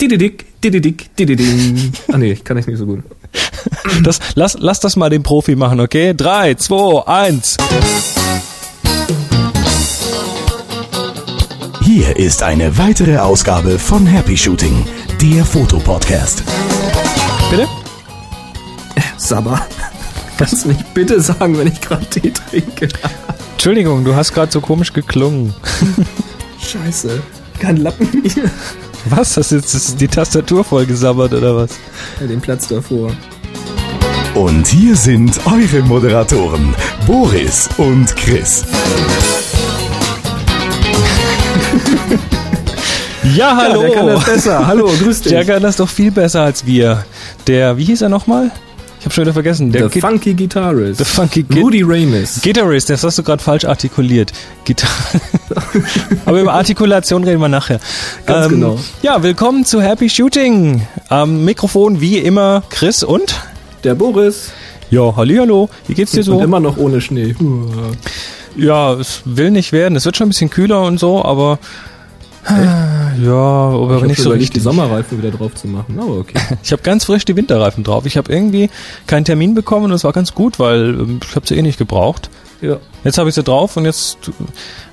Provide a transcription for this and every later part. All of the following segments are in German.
dididik, dididik, dididing. Ah nee, kann ich nicht so gut. Das, lass, lass das mal den Profi machen, okay? Drei, zwei, eins. Hier ist eine weitere Ausgabe von Happy Shooting, der Fotopodcast. Bitte? Sabber. Kannst du mich bitte sagen, wenn ich gerade Tee trinke? Entschuldigung, du hast gerade so komisch geklungen. Scheiße. Kein Lappen mehr. Was? Hast du jetzt ist die Tastatur voll gesabbert oder was? Ja, den Platz davor. Und hier sind eure Moderatoren, Boris und Chris. Ja, hallo. Ja, der kann das besser. Hallo, grüß dich. Der kann das doch viel besser als wir. Der, wie hieß er nochmal? Ich habe schon wieder vergessen. Der The Funky Guitarist. The Funky Git- Rudy Ramis. Gitarrist, das hast du gerade falsch artikuliert. Gitar Aber über Artikulation reden wir nachher. Ähm, Ganz genau. Ja, willkommen zu Happy Shooting. Am Mikrofon wie immer Chris und Der Boris. ja, hallo, wie geht's dir Und so? immer noch ohne Schnee. Ja, es will nicht werden. Es wird schon ein bisschen kühler und so, aber ja, aber Ich habe nicht so richtig. die Sommerreifen wieder drauf zu machen. Aber okay. Ich habe ganz frisch die Winterreifen drauf. Ich habe irgendwie keinen Termin bekommen und das war ganz gut, weil ähm, ich habe sie eh nicht gebraucht. Ja. Jetzt habe ich sie drauf und jetzt,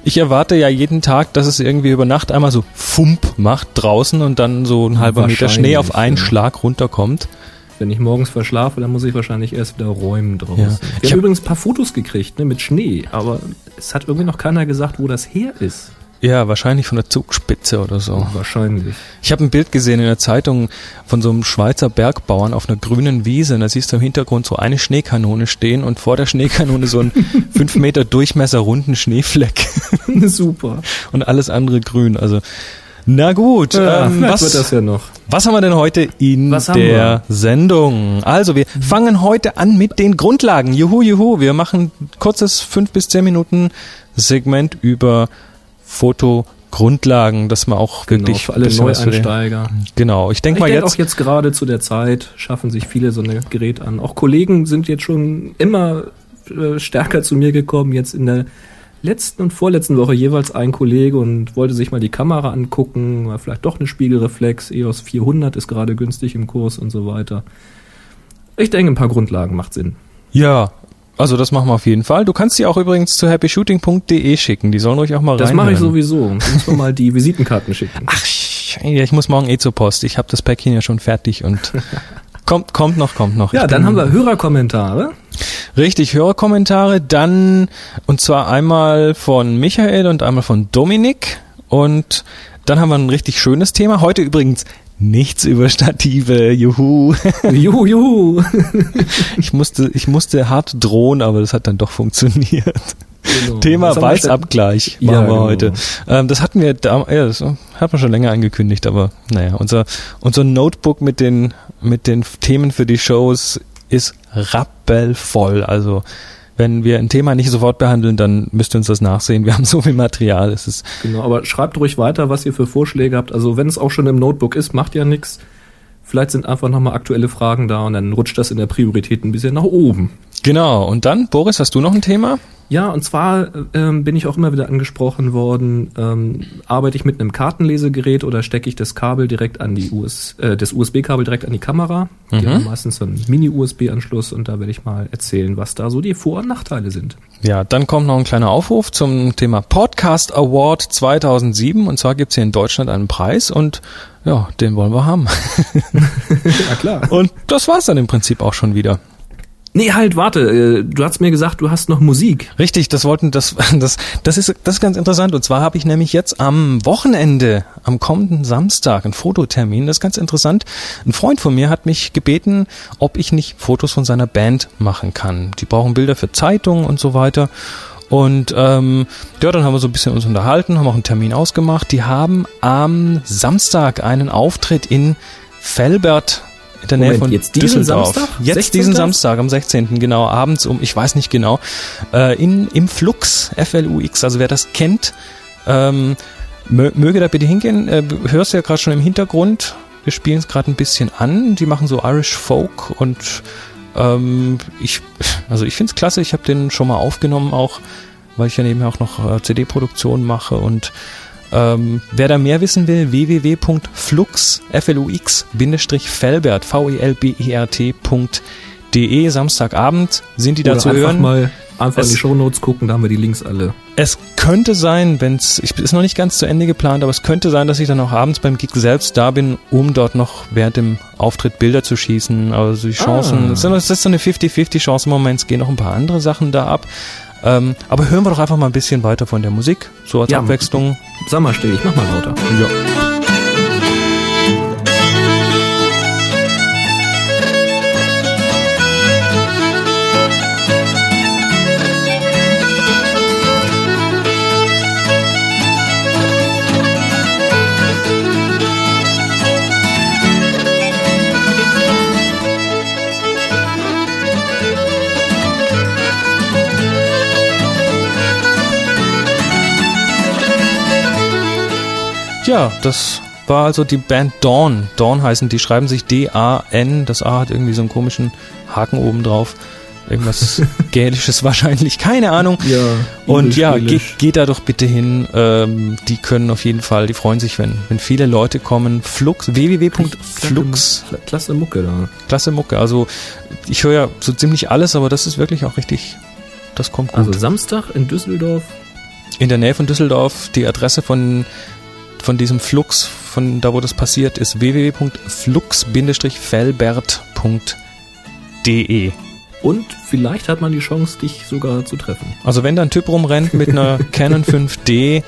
ich erwarte ja jeden Tag, dass es irgendwie über Nacht einmal so Fump macht draußen und dann so ein halber Meter Schnee auf einen ja. Schlag runterkommt. Wenn ich morgens verschlafe, dann muss ich wahrscheinlich erst wieder räumen draußen. Ja. Ich haben hab- übrigens ein paar Fotos gekriegt, ne, mit Schnee, aber es hat irgendwie noch keiner gesagt, wo das her ist. Ja, wahrscheinlich von der Zugspitze oder so. Wahrscheinlich. Ich habe ein Bild gesehen in der Zeitung von so einem Schweizer Bergbauern auf einer grünen Wiese. Und da siehst du im Hintergrund so eine Schneekanone stehen und vor der Schneekanone so ein fünf Meter Durchmesser runden Schneefleck Super. und alles andere grün. Also, na gut. Ja, ähm, vielleicht was, wird das ja noch. Was haben wir denn heute in Was der Sendung? Also, wir fangen heute an mit den Grundlagen. Juhu, juhu. Wir machen ein kurzes fünf bis zehn Minuten Segment über Fotogrundlagen, dass man auch Genau, wirklich für alle Neueinsteiger. Genau, ich denke mal denke jetzt. auch jetzt gerade zu der Zeit schaffen sich viele so ein Gerät an. Auch Kollegen sind jetzt schon immer äh, stärker zu mir gekommen. Jetzt in der letzten und vorletzten Woche jeweils ein Kollege und wollte sich mal die Kamera angucken, war vielleicht doch eine Spiegelreflex. EOS 400 ist gerade günstig im Kurs und so weiter. Ich denke, ein paar Grundlagen macht Sinn. Ja, also das machen wir auf jeden Fall. Du kannst die auch übrigens zu happyshooting.de schicken. Die sollen ruhig auch mal Das rein. mache ich sowieso. Muss man mal die Visitenkarten schicken. Ach, ja, ich muss morgen eh zur Post. Ich habe das Päckchen ja schon fertig und kommt, kommt noch, kommt noch. Ja, Ich dann haben wir Hörerkommentare. Richtig, Hörerkommentare, dann, und zwar einmal von Michael und einmal von Dominik. Und dann haben wir ein richtig schönes Thema. Heute übrigens nichts über Stative, juhu. Juhu, juhu. Ich musste, ich musste hart drohen, aber das hat dann doch funktioniert. Genau. Thema Weißabgleich Ja, machen wir genau. heute. Ähm, das hatten wir da, ja, das hat man schon länger angekündigt, aber naja, unser, unser Notebook mit den, mit den Themen für die Shows ist rappelvoll. Also wenn wir ein Thema nicht sofort behandeln, dann müsst ihr uns das nachsehen. Wir haben so viel Material. Es ist Genau, aber schreibt ruhig weiter, was ihr für Vorschläge habt. Also wenn es auch schon im Notebook ist, macht ja nichts. Vielleicht sind einfach nochmal aktuelle Fragen da und dann rutscht das in der Priorität ein bisschen nach oben. genau. Und dann, Boris, hast du noch ein Thema? Ja, und zwar ähm, bin ich auch immer wieder angesprochen worden, ähm, arbeite ich mit einem Kartenlesegerät oder stecke ich das Kabel direkt an die US, äh, das USB-Kabel direkt an die Kamera. Die Mhm. haben meistens so einen Mini-USB-Anschluss und da werde ich mal erzählen, was da so die Vor- und Nachteile sind. Ja, dann kommt noch ein kleiner Aufruf zum Thema Podcast Award 2007. Und zwar gibt's hier in Deutschland einen Preis und ja, den wollen wir haben. ja klar. Und das war's dann im Prinzip auch schon wieder. Nee, halt, warte, äh, du hast mir gesagt, du hast noch Musik. Richtig, das wollten das das das ist das ist ganz interessant und zwar habe ich nämlich jetzt am Wochenende am kommenden Samstag einen Fototermin, das ist ganz interessant. Ein Freund von mir hat mich gebeten, ob ich nicht Fotos von seiner Band machen kann. Die brauchen Bilder für Zeitungen und so weiter. Und ähm, ja, dann haben wir so ein bisschen uns unterhalten, haben auch einen Termin ausgemacht. Die haben am Samstag einen Auftritt in Velbert in der Nähe Moment, von jetzt diesen Düsseldorf. Samstag? Jetzt 16. diesen Samstag, am 16. genau, abends um, ich weiß nicht genau, äh, in, im Flux, F-L-U-X, also wer das kennt, ähm, mö möge da bitte hingehen. Äh, hörst du ja gerade schon im Hintergrund, wir spielen es gerade ein bisschen an, die machen so Irish Folk und ähm, ich, also ich finde es klasse, ich habe den schon mal aufgenommen auch, weil ich ja nebenher auch noch äh, CD-Produktion mache und Ähm, wer da mehr wissen will, www.flux, V-E-L-B-E-R-T.de. Samstagabend sind die da Oder zu einfach hören. mal einfach Es- in die Shownotes gucken, da haben wir die Links alle. Es könnte sein, wenn es, ich ist noch nicht ganz zu Ende geplant, aber es könnte sein, dass ich dann auch abends beim Gig selbst da bin, um dort noch während dem Auftritt Bilder zu schießen. Also die Chancen, Ah. es ist- es ist so eine 50-50 Chance im Moment, es gehen noch ein paar andere Sachen da ab. Ähm, aber hören wir doch einfach mal ein bisschen weiter von der Musik, so als Ja. Abwechslung. Sag mal still, ich mach mal lauter. Ja. Ja, das war also die Band Dawn. Dawn heißen, die schreiben sich D-A-N. Das A hat irgendwie so einen komischen Haken oben drauf. Irgendwas Gälisches wahrscheinlich, keine Ahnung. Ja. Und ja, geht, geht da doch bitte hin. Ähm, die können auf jeden Fall, die freuen sich, wenn, wenn viele Leute kommen. Flux, www.flux, Klasse, klasse Mucke da. klasse Mucke. Also ich höre ja so ziemlich alles, aber das ist wirklich auch richtig, das kommt gut. Also Samstag in Düsseldorf. In der Nähe von Düsseldorf, die Adresse von, von diesem Flux, von da wo das passiert, ist www.flux-felbert.de. Und vielleicht hat man die Chance, dich sogar zu treffen. Also wenn da ein Typ rumrennt mit einer Canon 5D,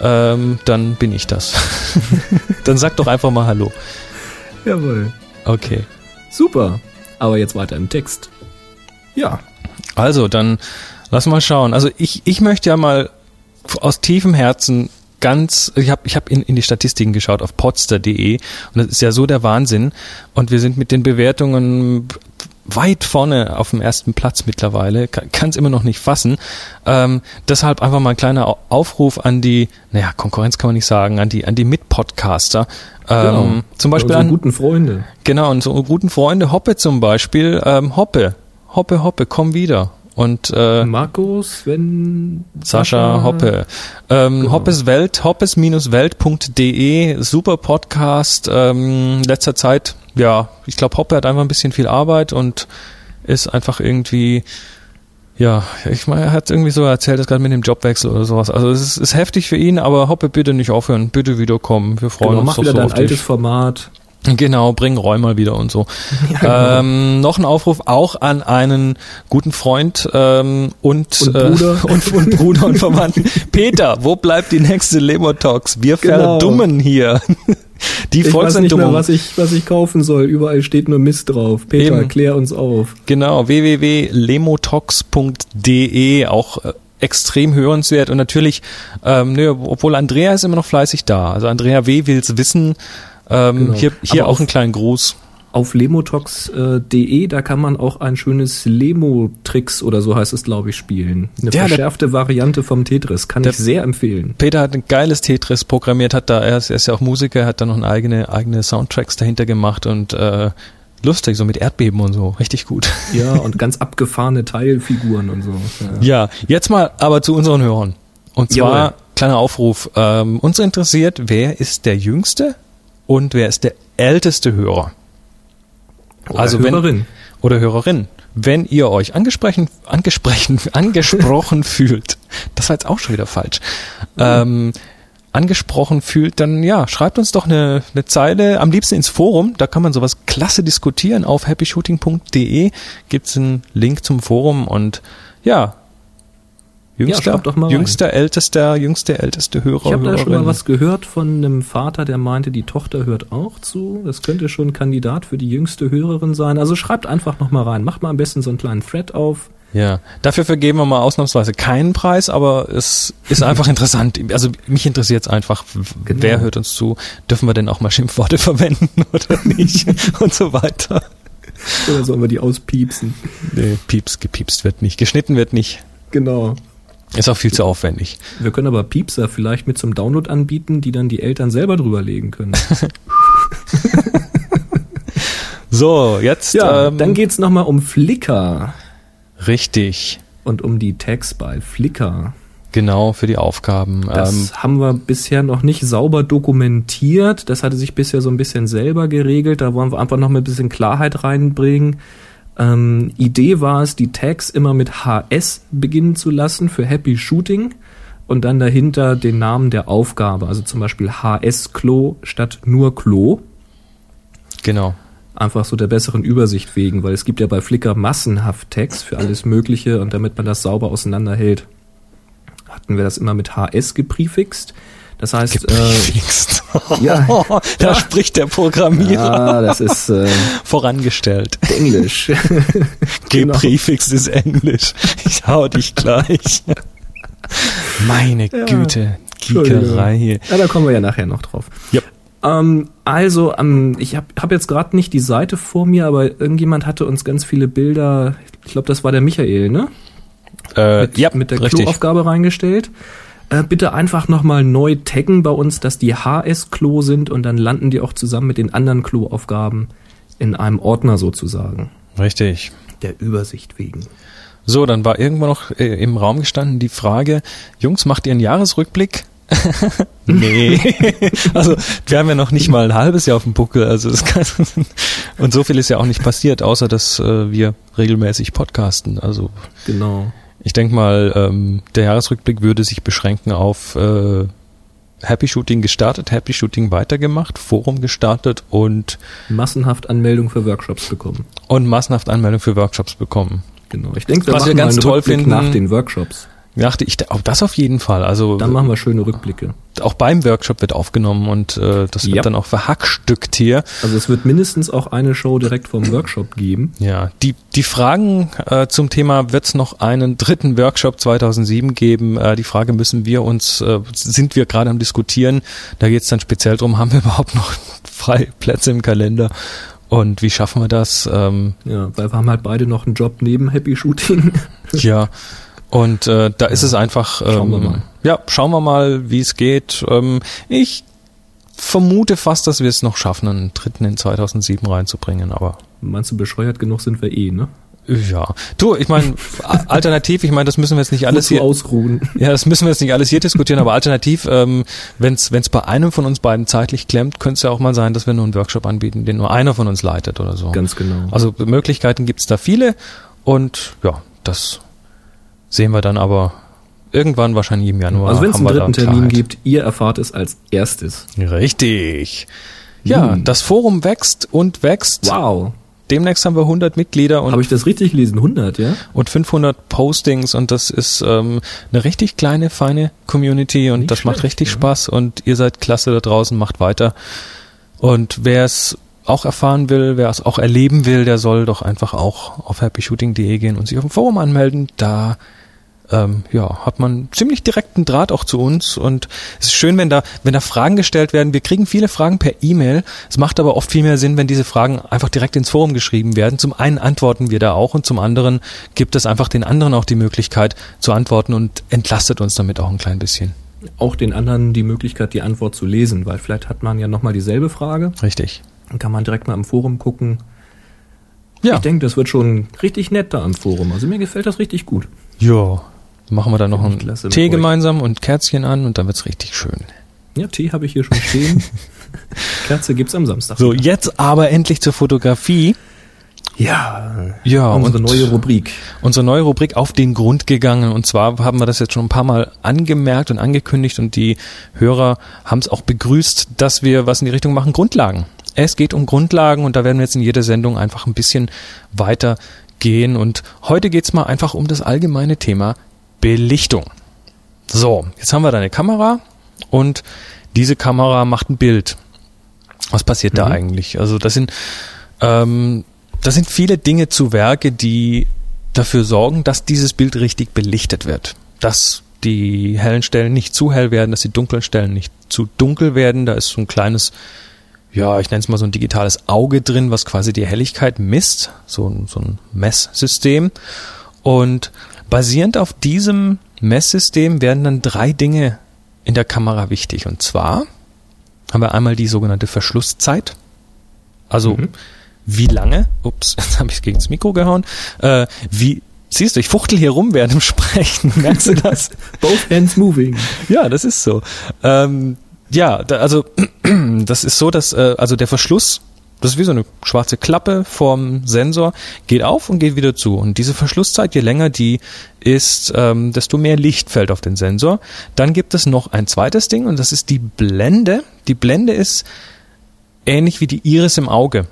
ähm, dann bin ich das. dann sag doch einfach mal Hallo. Jawohl. Okay. Super. Aber jetzt weiter im Text. Ja. Also, dann lass mal schauen. Also ich, ich möchte ja mal aus tiefem Herzen ganz, ich habe ich hab in, in die Statistiken geschaut auf potster.de und das ist ja so der Wahnsinn und wir sind mit den Bewertungen weit vorne auf dem ersten Platz mittlerweile, kann es immer noch nicht fassen. Ähm, deshalb einfach mal ein kleiner Au- Aufruf an die, naja, Konkurrenz kann man nicht sagen, an die, an die Mitpodcaster. Ähm, Zum Beispiel an, guten Freunde. Genau, und so guten Freunde Hoppe zum Beispiel. Ähm, Hoppe, Hoppe, Hoppe, komm wieder. Und äh, Markus, Sven, Sascha Hoppe. Ähm, Genau. Hoppes Welt, hoppes-welt.de, super Podcast. Ähm, letzter Zeit, ja, ich glaube, Hoppe hat einfach ein bisschen viel Arbeit und ist einfach irgendwie, ja, ich meine, er hat irgendwie so erzählt, das gerade mit dem Jobwechsel oder sowas. Also es ist, ist heftig für ihn, aber Hoppe, bitte nicht aufhören, bitte wiederkommen. Wir freuen Genau, uns mach wieder so dein auf altes dich. Format. Genau, bring Roy mal wieder und so. ähm, noch ein Aufruf auch an einen guten Freund ähm, und, Und äh, Bruder. und, und Bruder und Verwandten. Peter, wo bleibt die nächste Lemo Talks? Wir Genau. verdummen hier. Die Ich weiß nicht mehr, was ich, was ich kaufen soll. Überall steht nur Mist drauf. Peter, Eben. klär uns auf. Genau, www.lemotox.de, auch äh, extrem hörenswert und natürlich, ähm, ne, obwohl Andrea ist immer noch fleißig da. Also Andrea W. will's wissen. Ähm, Genau. Hier, hier auch einen kleinen Gruß. Auf lemotox.de, da kann man auch ein schönes Lemo-Tricks oder so heißt es, glaube ich, spielen. Eine Ja, der- verschärfte Variante vom Tetris. Kann Der- ich sehr empfehlen. Peter hat ein geiles Tetris programmiert, hat da, er ist, er ist ja auch Musiker, hat da noch eigene, eigene Soundtracks dahinter gemacht und äh, lustig, so mit Erdbeben und so, richtig gut. Ja, und ganz abgefahrene Teilfiguren und so. Ja. Ja, jetzt mal aber zu unseren Hörern. Und zwar, Jawohl. kleiner Aufruf, ähm, uns interessiert, wer ist der Jüngste und wer ist der älteste Hörer? Oder Also wenn- Hörerin. oder Hörerin. Wenn ihr euch angesprochen, angesprochen, angesprochen fühlt, das war jetzt auch schon wieder falsch, ähm, angesprochen fühlt, dann ja, schreibt uns doch eine, eine Zeile, am liebsten ins Forum, da kann man sowas klasse diskutieren. Auf happyshooting.de gibt's einen Link zum Forum und ja, jüngster, schreibt doch mal rein. jüngster, ältester, jüngster, älteste Hörer, Ich habe da schon mal was gehört von einem Vater, der meinte, die Tochter hört auch zu. Das könnte schon ein Kandidat für die jüngste Hörerin sein. Also schreibt einfach noch mal rein. Macht mal am besten so einen kleinen Thread auf. Ja, dafür vergeben wir mal ausnahmsweise keinen Preis, aber es ist einfach interessant. Also mich interessiert es einfach, Genau. wer hört uns zu? Dürfen wir denn auch mal Schimpfworte verwenden oder nicht? Und so weiter. Oder sollen wir die auspiepsen? Nee, pieps, gepiepst wird nicht, geschnitten wird nicht. Genau. Ist auch viel zu aufwendig. Wir können aber Piepser vielleicht mit zum Download anbieten, die dann die Eltern selber drüber legen können. So, jetzt Ja, ähm, dann geht's noch mal um Flickr richtig. und um die Tags bei Flickr. Genau, für die Aufgaben. Das Ähm, haben wir bisher noch nicht sauber dokumentiert. Das hatte sich bisher so ein bisschen selber geregelt. Da wollen wir einfach noch mal ein bisschen Klarheit reinbringen. Ähm, Idee war es, die Tags immer mit HS beginnen zu lassen für Happy Shooting und dann dahinter den Namen der Aufgabe. Also zum Beispiel HS Klo statt nur Klo. genau. Einfach so der besseren Übersicht wegen, weil es gibt ja bei Flickr massenhaft Tags für alles Mögliche und damit man das sauber auseinanderhält, hatten wir das immer mit HS geprefixt. Das heißt, äh, ja. da Ja. spricht der Programmierer ah, das ist äh, vorangestellt. Englisch. Genau. Geprefixed ist Englisch. Ich hau dich gleich. Meine Güte, Giekerei hier. Ja, da kommen wir ja nachher noch drauf. Yep. Ähm, also, ähm, ich habe hab jetzt gerade nicht die Seite vor mir, aber irgendjemand hatte uns ganz viele Bilder, ich glaube, das war der Michael, ne? Äh, Mit, ja, mit der richtig. Kloaufgabe reingestellt. Äh, bitte einfach nochmal neu taggen bei uns, dass die HS-Klo sind und dann landen die auch zusammen mit den anderen Kloaufgaben in einem Ordner sozusagen. Richtig. Der Übersicht wegen. So, dann war irgendwo noch äh, im Raum gestanden die Frage, Jungs, macht ihr einen Jahresrückblick? nee. also wir haben ja noch nicht mal ein halbes Jahr auf dem Buckel, also das kann, und so viel ist ja auch nicht passiert, außer dass äh, wir regelmäßig podcasten. Also Genau. Ich denke mal, ähm, der Jahresrückblick würde sich beschränken auf äh, Happy Shooting gestartet, Happy Shooting weitergemacht, Forum gestartet und Massenhaft Anmeldung für Workshops bekommen. und massenhaft Anmeldung für Workshops bekommen. Genau. Ich denke, wir Was wir ganz toll Rückblick finden- nach den Workshops. Dachte ich, auch das auf jeden Fall. Also Dann machen wir schöne Rückblicke. auch beim Workshop wird aufgenommen und äh, das wird Ja. dann auch verhackstückt hier. Also es wird mindestens auch eine Show direkt vom Workshop geben. Ja, die, die Fragen äh, zum Thema, wird es noch einen dritten Workshop 2007 geben? Äh, die Frage müssen wir uns, äh, sind wir gerade am diskutieren. Da geht es dann speziell drum, haben wir überhaupt noch freie Plätze im Kalender? Und wie schaffen wir das? Ähm, Ja, weil wir haben halt beide noch einen Job neben Happy Shooting. ja, und äh, da ist es einfach. Ähm, Schauen wir mal. Ja, schauen wir mal, wie es geht. Ähm, ich vermute fast, dass wir es noch schaffen, einen dritten in 2007 reinzubringen, aber Meinst du, bescheuert genug sind wir eh, ne? Ja, du, ich meine, alternativ, ich meine, das müssen wir jetzt nicht alles hier, ausruhen. ja, das müssen wir jetzt nicht alles hier diskutieren, aber alternativ, ähm, wenn es bei einem von uns beiden zeitlich klemmt, könnte es ja auch mal sein, dass wir nur einen Workshop anbieten, den nur einer von uns leitet oder so. Ganz genau. Also Möglichkeiten gibt's da viele und ja, das sehen wir dann aber irgendwann wahrscheinlich im Januar. Also wenn es einen dritten Termin gibt, ihr erfahrt es als erstes. Richtig. Ja, Hm. das Forum wächst und wächst. Wow. Demnächst haben wir 100 Mitglieder und Habe ich das richtig gelesen? 100, ja? und 500 Postings und das ist ähm, eine richtig kleine, feine Community und Nicht das macht schlecht, richtig ja. Spaß und ihr seid klasse da draußen, macht weiter. Und wer es auch erfahren will, wer es auch erleben will, der soll doch einfach auch auf happyshooting.de gehen und sich auf dem Forum anmelden. Da ähm, ja, hat man ziemlich direkten Draht auch zu uns und es ist schön, wenn da, wenn da Fragen gestellt werden. Wir kriegen viele Fragen per E-Mail. Es macht aber oft viel mehr Sinn, wenn diese Fragen einfach direkt ins Forum geschrieben werden. Zum einen antworten wir da auch und zum anderen gibt es einfach den anderen auch die Möglichkeit zu antworten und entlastet uns damit auch ein klein bisschen. Auch den anderen die Möglichkeit, die Antwort zu lesen, weil vielleicht hat man ja nochmal dieselbe Frage. Richtig. Dann kann man direkt mal im Forum gucken. Ja. Ich denke, das wird schon richtig nett da im Forum. Also mir gefällt das richtig gut. Ja. Machen wir dann noch einen Klasse Tee gemeinsam und Kerzchen an und dann wird's richtig schön. Ja, Tee habe ich hier schon stehen. Kerze gibt's am Samstag. So, jetzt aber endlich zur Fotografie. Ja, Ja, unsere neue Rubrik. unsere neue Rubrik auf den Grund gegangen. Und zwar haben wir das jetzt schon ein paar Mal angemerkt und angekündigt und die Hörer haben es auch begrüßt, dass wir was in die Richtung machen, Grundlagen. Es geht um Grundlagen und da werden wir jetzt in jeder Sendung einfach ein bisschen weiter gehen. Und heute geht's mal einfach um das allgemeine Thema Belichtung. So, jetzt haben wir da eine Kamera und diese Kamera macht ein Bild. Was passiert da Mhm. eigentlich? Also das sind ähm, das sind viele Dinge zu Werke, die dafür sorgen, dass dieses Bild richtig belichtet wird. Dass die hellen Stellen nicht zu hell werden, dass die dunklen Stellen nicht zu dunkel werden. Da ist so ein kleines, ja, ich nenne es mal so ein digitales Auge drin, was quasi die Helligkeit misst. So ein, so ein Messsystem. Und basierend auf diesem Messsystem werden dann drei Dinge in der Kamera wichtig. Und zwar haben wir einmal die sogenannte Verschlusszeit. Also Mhm. wie lange, ups, jetzt habe ich gegen das Mikro gehauen, äh, wie Siehst du, ich fuchtel hier rum während dem Sprechen. Merkst du das? Both hands moving. Ja, das ist so. Ähm, ja, da, also das ist so, dass äh, also der Verschluss, das ist wie so eine schwarze Klappe vom Sensor, geht auf und geht wieder zu. Und diese Verschlusszeit, je länger die ist, ähm, desto mehr Licht fällt auf den Sensor. Dann gibt es noch ein zweites Ding und das ist die Blende. Die Blende ist ähnlich wie die Iris im Auge.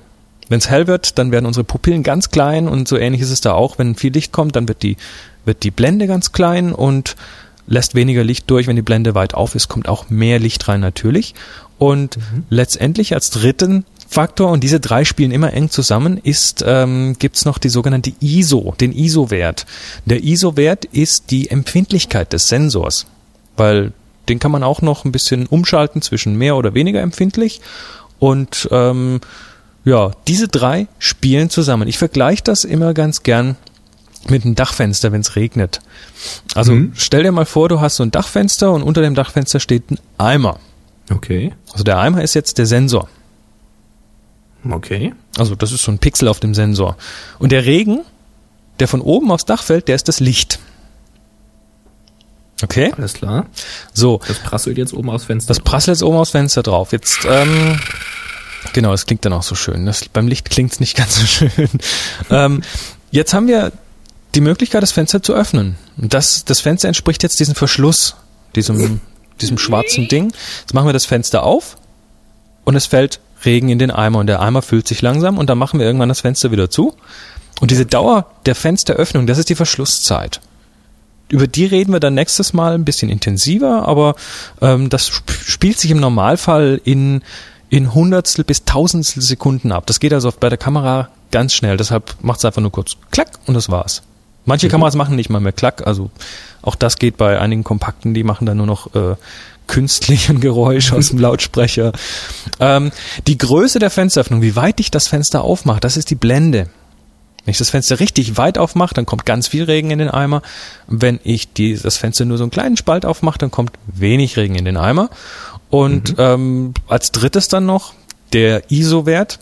Wenn es hell wird, dann werden unsere Pupillen ganz klein und so ähnlich ist es da auch. Wenn viel Licht kommt, dann wird die, wird die Blende ganz klein und lässt weniger Licht durch. Wenn die Blende weit auf ist, kommt auch mehr Licht rein natürlich. Und mhm. letztendlich als dritten Faktor, und diese drei spielen immer eng zusammen, ist, ähm, gibt's noch die sogenannte ISO, den ISO-Wert. Der ISO-Wert ist die Empfindlichkeit des Sensors, weil den kann man auch noch ein bisschen umschalten zwischen mehr oder weniger empfindlich. Und ähm, ja, diese drei spielen zusammen. Ich vergleiche das immer ganz gern mit einem Dachfenster, wenn es regnet. Also mhm. stell dir mal vor, du hast so ein Dachfenster und unter dem Dachfenster steht ein Eimer. Okay. Also der Eimer ist jetzt der Sensor. Okay. Also das ist so ein Pixel auf dem Sensor. Und der Regen, der von oben aufs Dach fällt, der ist das Licht. Okay. Alles klar. So. Das prasselt jetzt oben aufs Fenster. Das prasselt jetzt oben aufs Fenster drauf. Jetzt ähm, Genau, es klingt dann auch so schön. Das, beim Licht klingt es nicht ganz so schön. ähm, jetzt haben wir die Möglichkeit, das Fenster zu öffnen. Und das, das Fenster entspricht jetzt diesem Verschluss, diesem, diesem schwarzen Ding. Jetzt machen wir das Fenster auf und es fällt Regen in den Eimer und der Eimer füllt sich langsam und dann machen wir irgendwann das Fenster wieder zu. Und diese Dauer der Fensteröffnung, das ist die Verschlusszeit. Über die reden wir dann nächstes Mal ein bisschen intensiver, aber ähm, das sp spielt sich im Normalfall in in Hundertstel bis Tausendstel Sekunden ab. Das geht also bei der Kamera ganz schnell. Deshalb macht es einfach nur kurz Klack und das war's. Manche mhm. Kameras machen nicht mal mehr Klack. Also auch das geht bei einigen kompakten, die machen dann nur noch äh, künstlichen Geräusch aus dem Lautsprecher. Ähm, die Größe der Fensteröffnung, wie weit ich das Fenster aufmache, das ist die Blende. Wenn ich das Fenster richtig weit aufmache, dann kommt ganz viel Regen in den Eimer. Wenn ich die, das Fenster nur so einen kleinen Spalt aufmache, dann kommt wenig Regen in den Eimer. Und mhm. ähm, als drittes dann noch der ISO-Wert.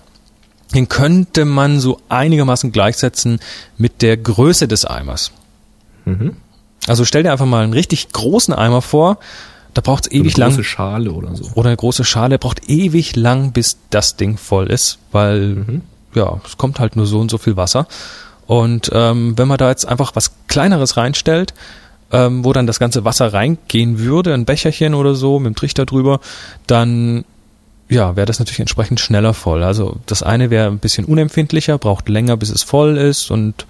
Den könnte man so einigermaßen gleichsetzen mit der Größe des Eimers. Mhm. Also stell dir einfach mal einen richtig großen Eimer vor. Da braucht es ewig lang. Eine große Schale oder so. Oder eine große Schale. Braucht ewig lang, bis das Ding voll ist, weil mhm. ja, es kommt halt nur so und so viel Wasser. Und ähm, wenn man da jetzt einfach was Kleineres reinstellt, ähm, wo dann das ganze Wasser reingehen würde, ein Becherchen oder so mit dem Trichter drüber, dann ja, wäre das natürlich entsprechend schneller voll. Also das eine wäre ein bisschen unempfindlicher, braucht länger, bis es voll ist und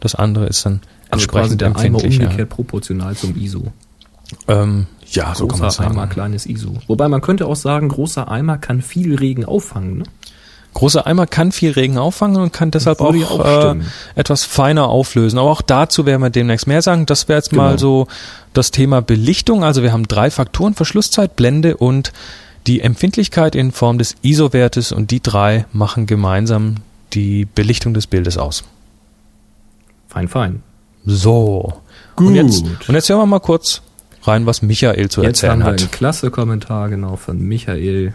das andere ist dann also entsprechend der empfindlicher. Eimer umgekehrt proportional zum ISO. Ähm, ja, großer so kann man sagen. Eimer, kleines ISO. Wobei man könnte auch sagen, großer Eimer kann viel Regen auffangen. Ne? Großer Eimer kann viel Regen auffangen und kann deshalb auch, auch äh, etwas feiner auflösen. Aber auch dazu werden wir demnächst mehr sagen. Das wäre jetzt genau. mal so das Thema Belichtung. Also wir haben drei Faktoren, Verschlusszeit, Blende und die Empfindlichkeit in Form des ISO-Wertes und die drei machen gemeinsam die Belichtung des Bildes aus. Fein, fein. So. Gut. Und jetzt, und jetzt hören wir mal kurz rein, was Michael zu jetzt erzählen haben wir hat. Einen klasse Kommentar genau von Michael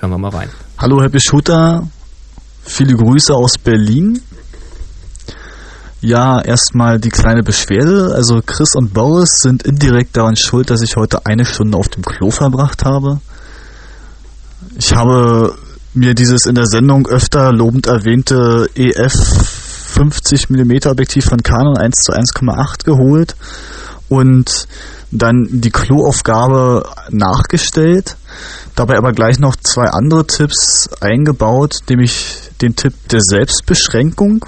Hören wir mal rein. Hallo Happy Shooter, viele Grüße aus Berlin. Ja, erstmal die kleine Beschwerde. Also Chris und Boris sind indirekt daran schuld, dass ich heute eine Stunde auf dem Klo verbracht habe. Ich habe mir dieses in der Sendung öfter lobend erwähnte EF 50 mm Objektiv von Canon 1 zu 1,8 geholt und dann die Kloaufgabe nachgestellt. Dabei aber gleich noch zwei andere Tipps eingebaut, nämlich den Tipp der Selbstbeschränkung.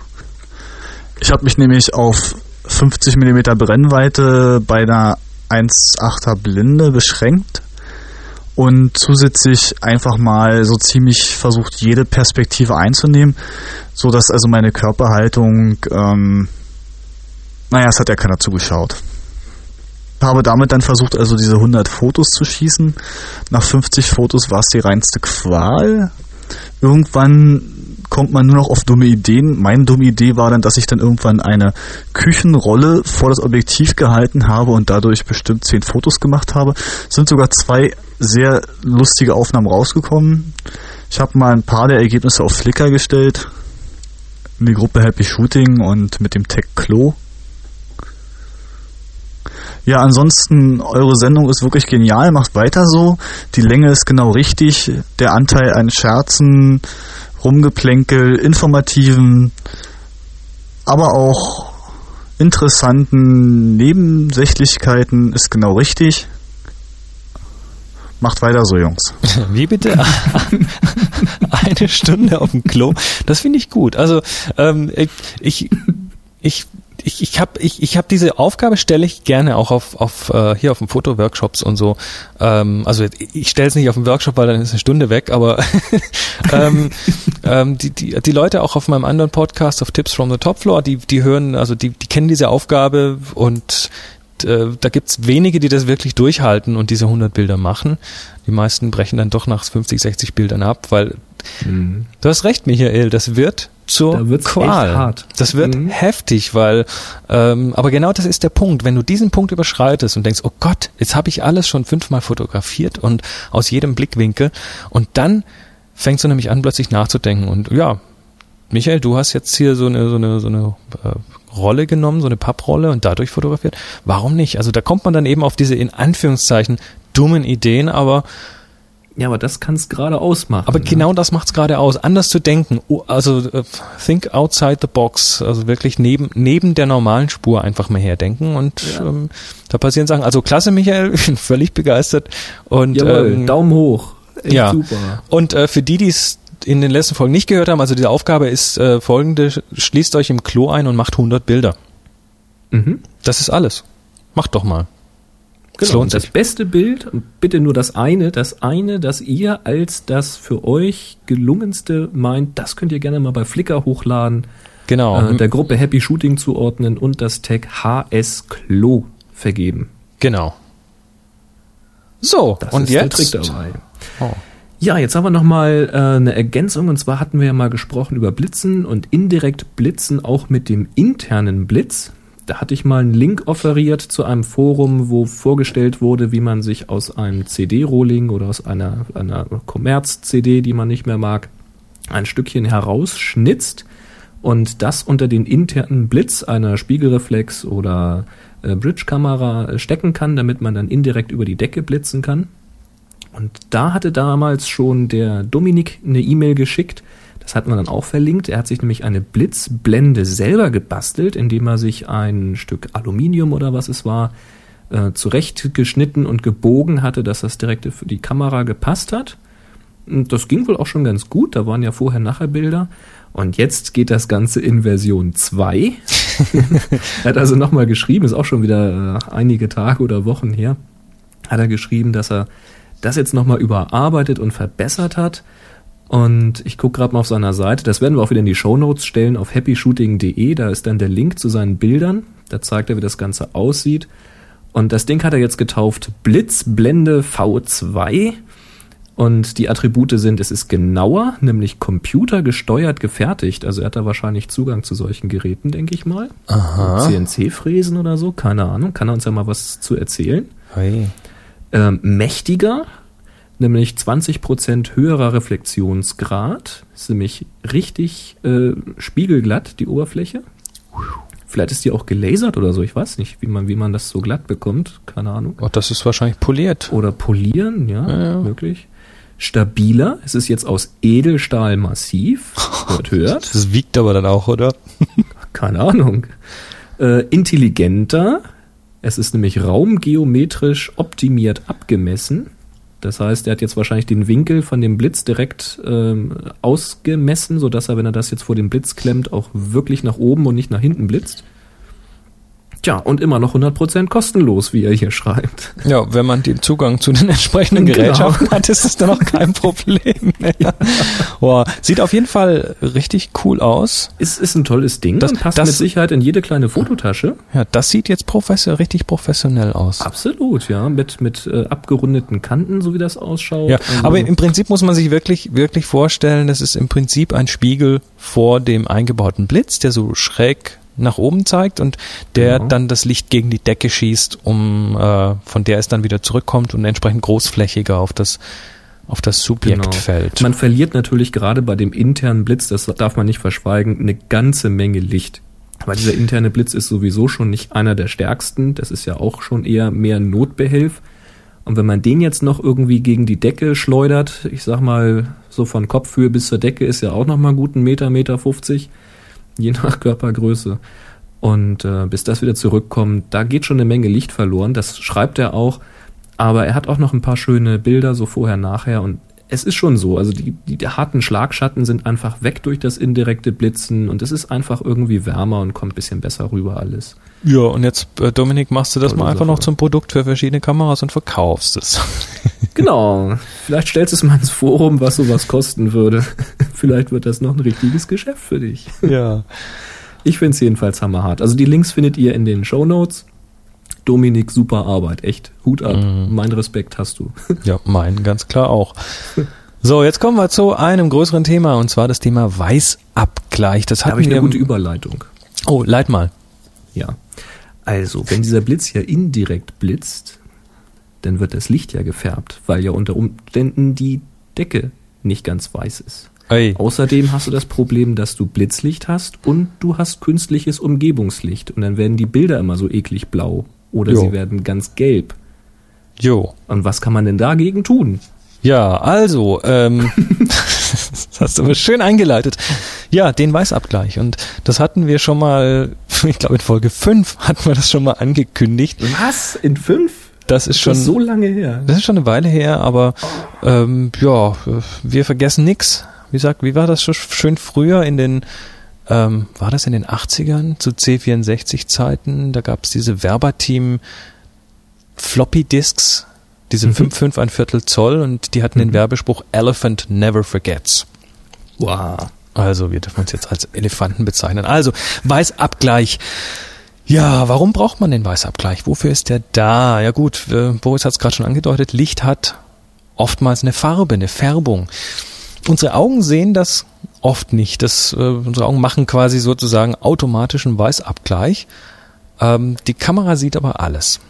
Ich habe mich nämlich auf 50 mm Brennweite bei einer 1,8er Blinde beschränkt und zusätzlich einfach mal so ziemlich versucht, jede Perspektive einzunehmen, so dass also meine Körperhaltung, ähm, naja, es hat ja keiner zugeschaut habe damit dann versucht, also diese 100 Fotos zu schießen. Nach 50 Fotos war es die reinste Qual. Irgendwann kommt man nur noch auf dumme Ideen. Meine dumme Idee war dann, dass ich dann irgendwann eine Küchenrolle vor das Objektiv gehalten habe und dadurch bestimmt 10 Fotos gemacht habe. Es sind sogar zwei sehr lustige Aufnahmen rausgekommen. Ich habe mal ein paar der Ergebnisse auf Flickr gestellt. die Gruppe Happy Shooting und mit dem Tech Klo. Ja, ansonsten, eure Sendung ist wirklich genial, macht weiter so. Die Länge ist genau richtig. Der Anteil an Scherzen, Rumgeplänkel, informativen, aber auch interessanten Nebensächlichkeiten ist genau richtig. Macht weiter so, Jungs. Wie bitte? Eine Stunde auf dem Klo. Das finde ich gut. Also ähm, ich, ich ich, ich habe ich, ich hab diese Aufgabe stelle ich gerne auch auf, auf äh, hier auf dem Fotoworkshops und so. Ähm, also ich stelle es nicht auf dem Workshop, weil dann ist eine Stunde weg, aber ähm, ähm, die, die, die Leute auch auf meinem anderen Podcast auf Tips from the Top Floor, die, die hören, also die, die kennen diese Aufgabe und äh, da gibt's wenige, die das wirklich durchhalten und diese 100 Bilder machen. Die meisten brechen dann doch nach 50, 60 Bildern ab, weil mhm. du hast recht, Michael, das wird zur da Qual. Hart. Das wird mhm. heftig, weil ähm, aber genau das ist der Punkt. Wenn du diesen Punkt überschreitest und denkst, oh Gott, jetzt habe ich alles schon fünfmal fotografiert und aus jedem Blickwinkel und dann fängst du nämlich an, plötzlich nachzudenken und ja, Michael, du hast jetzt hier so eine so eine so eine äh, Rolle genommen, so eine Papprolle und dadurch fotografiert. Warum nicht? Also da kommt man dann eben auf diese in Anführungszeichen dummen Ideen, aber ja, aber das kann es gerade ausmachen. Aber ne? genau das macht es gerade aus, anders zu denken. Also uh, think outside the box, also wirklich neben neben der normalen Spur einfach mal herdenken und ja. ähm, da passieren Sachen. Also klasse, Michael, ich bin völlig begeistert und Jawohl, ähm, Daumen hoch. Echt ja. Super. Und äh, für die, die es in den letzten Folgen nicht gehört haben, also diese Aufgabe ist äh, folgende, schließt euch im Klo ein und macht 100 Bilder. Mhm. Das ist alles. Macht doch mal. Genau, das beste Bild, bitte nur das eine, das eine, das ihr als das für euch gelungenste meint, das könnt ihr gerne mal bei Flickr hochladen. Genau. Äh, der Gruppe Happy Shooting zuordnen und das Tag HS Klo vergeben. Genau. So, das und ist jetzt? der Trick dabei. Oh. Ja, jetzt haben wir nochmal äh, eine Ergänzung und zwar hatten wir ja mal gesprochen über Blitzen und indirekt Blitzen auch mit dem internen Blitz. Da hatte ich mal einen Link offeriert zu einem Forum, wo vorgestellt wurde, wie man sich aus einem CD-Rolling oder aus einer, einer Commerz-CD, die man nicht mehr mag, ein Stückchen herausschnitzt und das unter den internen Blitz einer Spiegelreflex oder äh, Bridge-Kamera stecken kann, damit man dann indirekt über die Decke blitzen kann. Und da hatte damals schon der Dominik eine E-Mail geschickt. Das hat man dann auch verlinkt. Er hat sich nämlich eine Blitzblende selber gebastelt, indem er sich ein Stück Aluminium oder was es war, äh, zurechtgeschnitten und gebogen hatte, dass das direkt für die Kamera gepasst hat. Und das ging wohl auch schon ganz gut. Da waren ja vorher-nachher Bilder. Und jetzt geht das Ganze in Version 2. er hat also nochmal geschrieben, ist auch schon wieder äh, einige Tage oder Wochen her, hat er geschrieben, dass er das jetzt nochmal überarbeitet und verbessert hat. Und ich gucke gerade mal auf seiner Seite, das werden wir auch wieder in die Show Notes stellen, auf happyshooting.de, da ist dann der Link zu seinen Bildern, da zeigt er, wie das Ganze aussieht. Und das Ding hat er jetzt getauft Blitzblende V2. Und die Attribute sind, es ist genauer, nämlich computergesteuert gefertigt. Also er hat da wahrscheinlich Zugang zu solchen Geräten, denke ich mal. Aha. CNC-Fräsen oder so, keine Ahnung. Kann er uns ja mal was zu erzählen. Hey ähm, mächtiger, nämlich 20% höherer Reflexionsgrad. Ist nämlich richtig äh, spiegelglatt, die Oberfläche. Vielleicht ist die auch gelasert oder so, ich weiß nicht, wie man, wie man das so glatt bekommt, keine Ahnung. Oh, das ist wahrscheinlich poliert. Oder polieren, ja, ja, ja. möglich. Stabiler, es ist jetzt aus Edelstahl massiv. Hört, hört. Das wiegt aber dann auch, oder? keine Ahnung. Äh, intelligenter, es ist nämlich raumgeometrisch optimiert abgemessen. Das heißt, er hat jetzt wahrscheinlich den Winkel von dem Blitz direkt ähm, ausgemessen, sodass er, wenn er das jetzt vor den Blitz klemmt, auch wirklich nach oben und nicht nach hinten blitzt. Tja, und immer noch 100% kostenlos, wie er hier schreibt. Ja, wenn man den Zugang zu den entsprechenden genau. Gerätschaften hat, ist das dann auch kein Problem. Boah, sieht auf jeden Fall richtig cool aus. Ist, ist ein tolles Ding das passt das, mit Sicherheit in jede kleine Fototasche. Ja, das sieht jetzt professor, richtig professionell aus. Absolut, ja, mit, mit äh, abgerundeten Kanten, so wie das ausschaut. Ja, also, aber im Prinzip muss man sich wirklich, wirklich vorstellen, das ist im Prinzip ein Spiegel vor dem eingebauten Blitz, der so schräg nach oben zeigt und der genau. dann das Licht gegen die Decke schießt, um äh, von der es dann wieder zurückkommt und entsprechend großflächiger auf das auf das Subjekt Genau. fällt. Man verliert natürlich gerade bei dem internen Blitz, das darf man nicht verschweigen, eine ganze Menge Licht. Weil dieser interne Blitz ist sowieso schon nicht einer der stärksten. Das ist ja auch schon eher mehr Notbehelf. Und wenn man den jetzt noch irgendwie gegen die Decke schleudert, ich sag mal, so von Kopfhöhe bis zur Decke ist ja auch noch mal gut ein Meter, Meter 50, je nach Körpergröße. Und äh, bis das wieder zurückkommt, da geht schon eine Menge Licht verloren. Das schreibt er auch. Aber er hat auch noch ein paar schöne Bilder, so vorher, nachher. Und es ist schon so. Also die, die, die harten Schlagschatten sind einfach weg durch das indirekte Blitzen. Und es ist einfach irgendwie wärmer und kommt ein bisschen besser rüber alles. ja, und jetzt, äh, Dominik, machst du das Tolle mal einfach Sache. noch zum Produkt für verschiedene Kameras und verkaufst es. Genau. Vielleicht stellst du es mal ins Forum, was sowas kosten würde. Vielleicht wird das noch ein richtiges Geschäft für dich. ja. Ich finde es jedenfalls hammerhart. Also die Links findet ihr in den Show Notes. Dominik, super Arbeit. Echt. Hut ab. Mhm. Mein Respekt hast du. Ja, mein, ganz klar auch. So, jetzt kommen wir zu einem größeren Thema und zwar das Thema Weißabgleich. Das Da hatten habe ich eine gute Überleitung. oh, leit mal. Ja. Also, wenn dieser Blitz ja indirekt blitzt, dann wird das Licht ja gefärbt, weil ja unter Umständen die Decke nicht ganz weiß ist. Ey. Außerdem hast du das Problem, dass du Blitzlicht hast und du hast künstliches Umgebungslicht und dann werden die Bilder immer so eklig blau oder Jo. sie werden ganz gelb. Jo. Und was kann man denn dagegen tun? Ja, also, ähm, das hast du aber schön eingeleitet. Ja, den Weißabgleich. Und das hatten wir schon mal, ich glaube in Folge 5 hatten wir das schon mal angekündigt. Was? In fünf? Das ist schon das ist so lange her. Das ist schon eine Weile her, aber ähm, ja, wir vergessen nix. Wie sagt, wie war das so schön früher in den, ähm, war das in den 80ern zu C64-Zeiten? Da gab es diese Werberteam Floppy Disks, diese Mhm. 5,5 ein Viertel Zoll und die hatten den Werbespruch Elephant never forgets. Wow. Also wir dürfen uns jetzt als Elefanten bezeichnen. Also Weißabgleich. Ja, warum braucht man den Weißabgleich? Wofür ist der da? Ja gut, äh, Boris hat es gerade schon angedeutet, Licht hat oftmals eine Farbe, eine Färbung. Unsere Augen sehen das oft nicht. Das, äh, unsere Augen machen quasi sozusagen automatischen Weißabgleich. Ähm, die Kamera sieht aber alles.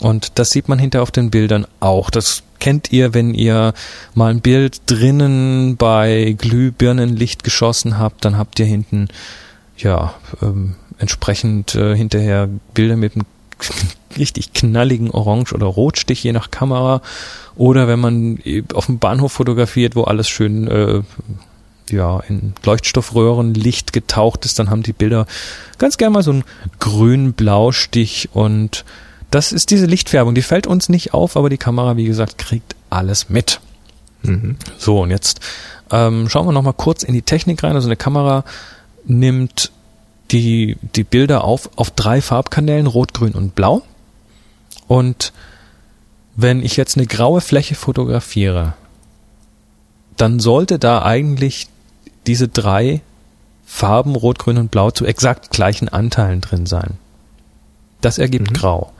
Und das sieht man hinter auf den Bildern auch. Das kennt ihr, wenn ihr mal ein Bild drinnen bei Glühbirnenlicht geschossen habt, dann habt ihr hinten ja ähm, entsprechend äh, hinterher Bilder mit einem richtig knalligen Orange- oder Rotstich je nach Kamera. Oder wenn man eben auf dem Bahnhof fotografiert, wo alles schön äh, ja, in Leuchtstoffröhrenlicht getaucht ist, dann haben die Bilder ganz gern mal so einen grün-blau-Stich und das ist diese Lichtfärbung, die fällt uns nicht auf, aber die Kamera, wie gesagt, kriegt alles mit. Mhm. So, und jetzt ähm, schauen wir noch mal kurz in die Technik rein. Also eine Kamera nimmt die, die Bilder auf auf drei Farbkanälen, Rot, Grün und Blau. Und wenn ich jetzt eine graue Fläche fotografiere, dann sollte da eigentlich diese drei Farben, Rot, Grün und Blau, zu exakt gleichen Anteilen drin sein. Das ergibt Mhm. Grau.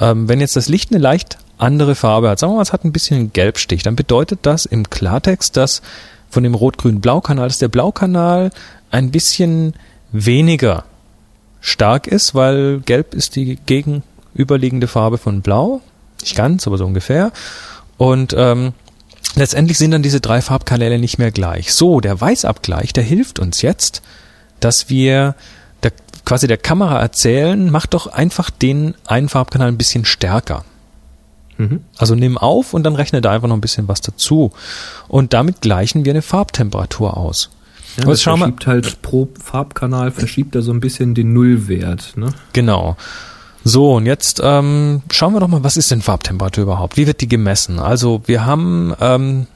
Ähm, wenn jetzt das Licht eine leicht andere Farbe hat, sagen wir mal, es hat ein bisschen einen Gelbstich, dann bedeutet das im Klartext, dass von dem Rot-Grün-Blau-Kanal, dass der Blaukanal ein bisschen weniger stark ist, weil Gelb ist die gegenüberliegende Farbe von Blau. Nicht ganz, aber so ungefähr. Und ähm, letztendlich sind dann diese drei Farbkanäle nicht mehr gleich. So, der Weißabgleich, der hilft uns jetzt, dass wir der, quasi der Kamera erzählen, mach doch einfach den einen Farbkanal ein bisschen stärker. Mhm. Also nimm auf und dann rechne da einfach noch ein bisschen was dazu. Und damit gleichen wir eine Farbtemperatur aus. Ja, Aber das verschiebt halt pro Farbkanal verschiebt er so ein bisschen den Nullwert. Ne? Genau. So, und jetzt ähm, schauen wir doch mal, was ist denn Farbtemperatur überhaupt? Wie wird die gemessen? Also wir haben, ähm,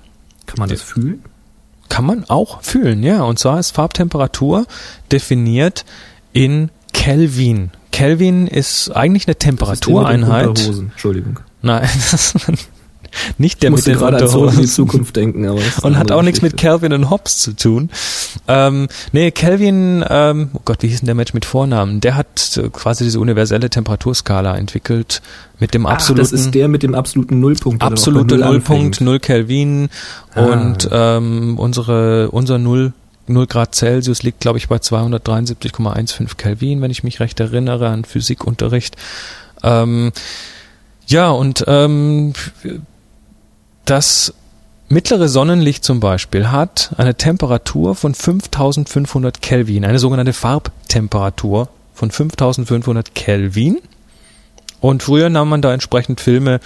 Kann man das fühlen? kann man auch fühlen, ja. Und zwar ist Farbtemperatur definiert in Kelvin. Kelvin ist eigentlich eine Das ist Temperatureinheit. Entschuldigung. Nein, das nicht der Ich mit den gerade an zurück in die Unterhosen. Zukunft denken. Aber Und hat auch nichts mit. Calvin und Hobbes zu tun. Ähm, nee, Calvin, ähm, oh Gott, wie hieß denn der Mensch mit Vornamen? Der hat äh, quasi diese universelle Temperaturskala entwickelt mit dem Ach, absoluten das ist der mit dem absoluten Nullpunkt. absolute Nullpunkt, null Kelvin Ah. und ähm, unsere unser null 0 Grad Celsius liegt, glaube ich, bei 273,15 Kelvin, wenn ich mich recht erinnere an Physikunterricht. Ähm, ja, und ähm, das mittlere Sonnenlicht zum Beispiel hat eine Temperatur von 5500 Kelvin, eine sogenannte Farbtemperatur von 5500 Kelvin. Und früher nahm man da entsprechend Filme,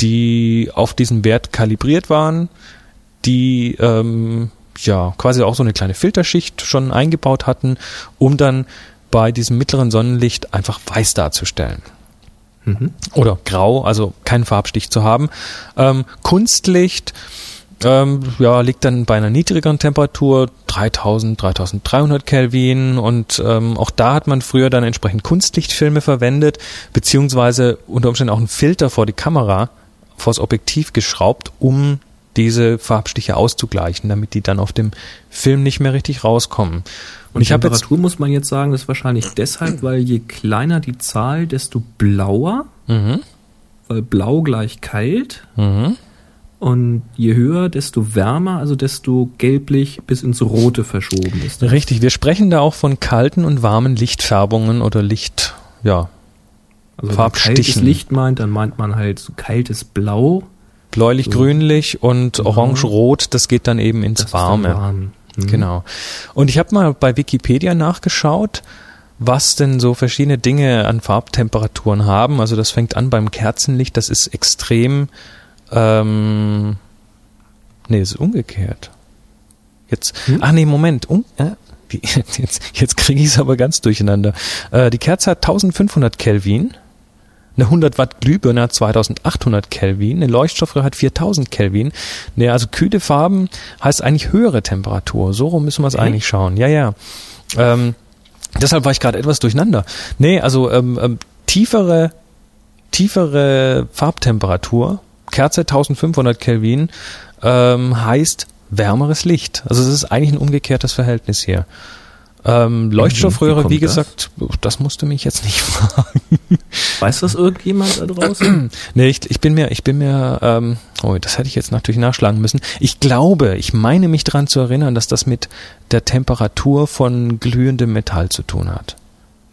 die auf diesen Wert kalibriert waren, die ähm, ja quasi auch so eine kleine Filterschicht schon eingebaut hatten, um dann bei diesem mittleren Sonnenlicht einfach weiß darzustellen. Mhm. Oder grau, also keinen Farbstich zu haben. Ähm, Kunstlicht ähm, ja, liegt dann bei einer niedrigeren Temperatur 3000, 3300 Kelvin und ähm, auch da hat man früher dann entsprechend Kunstlichtfilme verwendet, beziehungsweise unter Umständen auch einen Filter vor die Kamera, vors Objektiv geschraubt, um diese Farbstiche auszugleichen, damit die dann auf dem Film nicht mehr richtig rauskommen. Und, ich Temperatur muss man jetzt sagen, das ist wahrscheinlich deshalb, weil je kleiner die Zahl, desto blauer, mhm. weil blau gleich kalt. Mhm. Und je höher, desto wärmer, also desto gelblich bis ins Rote verschoben ist. Das. Richtig, wir sprechen da auch von kalten und warmen Lichtfärbungen oder Licht, ja, also Farbstichen. Wenn kaltes Licht meint, dann meint man halt so kaltes Blau. Bläulich, so. und genau. orange-rot, das geht dann eben ins das Warme. Warm. Mhm. Genau. Und ich habe mal bei Wikipedia nachgeschaut, was denn so verschiedene Dinge an Farbtemperaturen haben. Also das fängt an beim Kerzenlicht, das ist extrem ähm, nee, ist umgekehrt. Jetzt, hm? ach nee, Moment, um, äh, jetzt, jetzt kriege ich es aber ganz durcheinander. Äh, die Kerze hat 1500 Kelvin, eine 100 Watt Glühbirne hat 2800 Kelvin, eine Leuchtstoffröhre hat 4000 Kelvin. Nee, also kühle Farben heißt eigentlich höhere Temperatur. So rum müssen wir es okay. eigentlich schauen. Ja, ja. Ähm, deshalb war ich gerade etwas durcheinander. Nee, also ähm, ähm, tiefere, tiefere Farbtemperatur Kerze 1500 Kelvin ähm, heißt wärmeres Licht. Also es ist eigentlich ein umgekehrtes Verhältnis hier. Ähm, Leuchtstoffröhre, wie, wie gesagt, das? das musste mich jetzt nicht fragen. Weiß das irgendjemand da draußen? nee, ich, ich bin mir, ich bin mir, ähm, oh, das hätte ich jetzt natürlich nachschlagen müssen. Ich glaube, ich meine mich daran zu erinnern, dass das mit der Temperatur von glühendem Metall zu tun hat.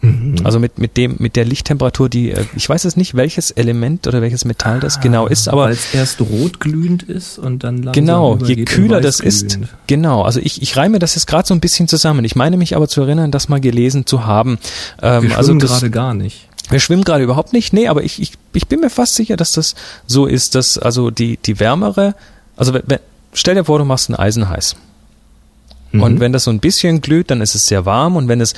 Mhm. Also mit, mit dem, mit der Lichttemperatur, die, äh, ich weiß jetzt nicht, welches Element oder welches Metall das ah, genau ist, aber. Weil es erst rotglühend ist und dann langsam Genau, je kühler das ist. Genau, also ich, ich reime das jetzt gerade so ein bisschen zusammen. Ich meine mich aber zu erinnern, das mal gelesen zu haben. Ähm, Wir also gerade gar nicht. Wir schwimmen gerade überhaupt nicht. Nee, aber ich, ich, ich bin mir fast sicher, dass das so ist, dass also die, die wärmere, also wenn, stell dir vor, du machst ein Eisen heiß. Mhm. Und wenn das so ein bisschen glüht, dann ist es sehr warm. Und wenn es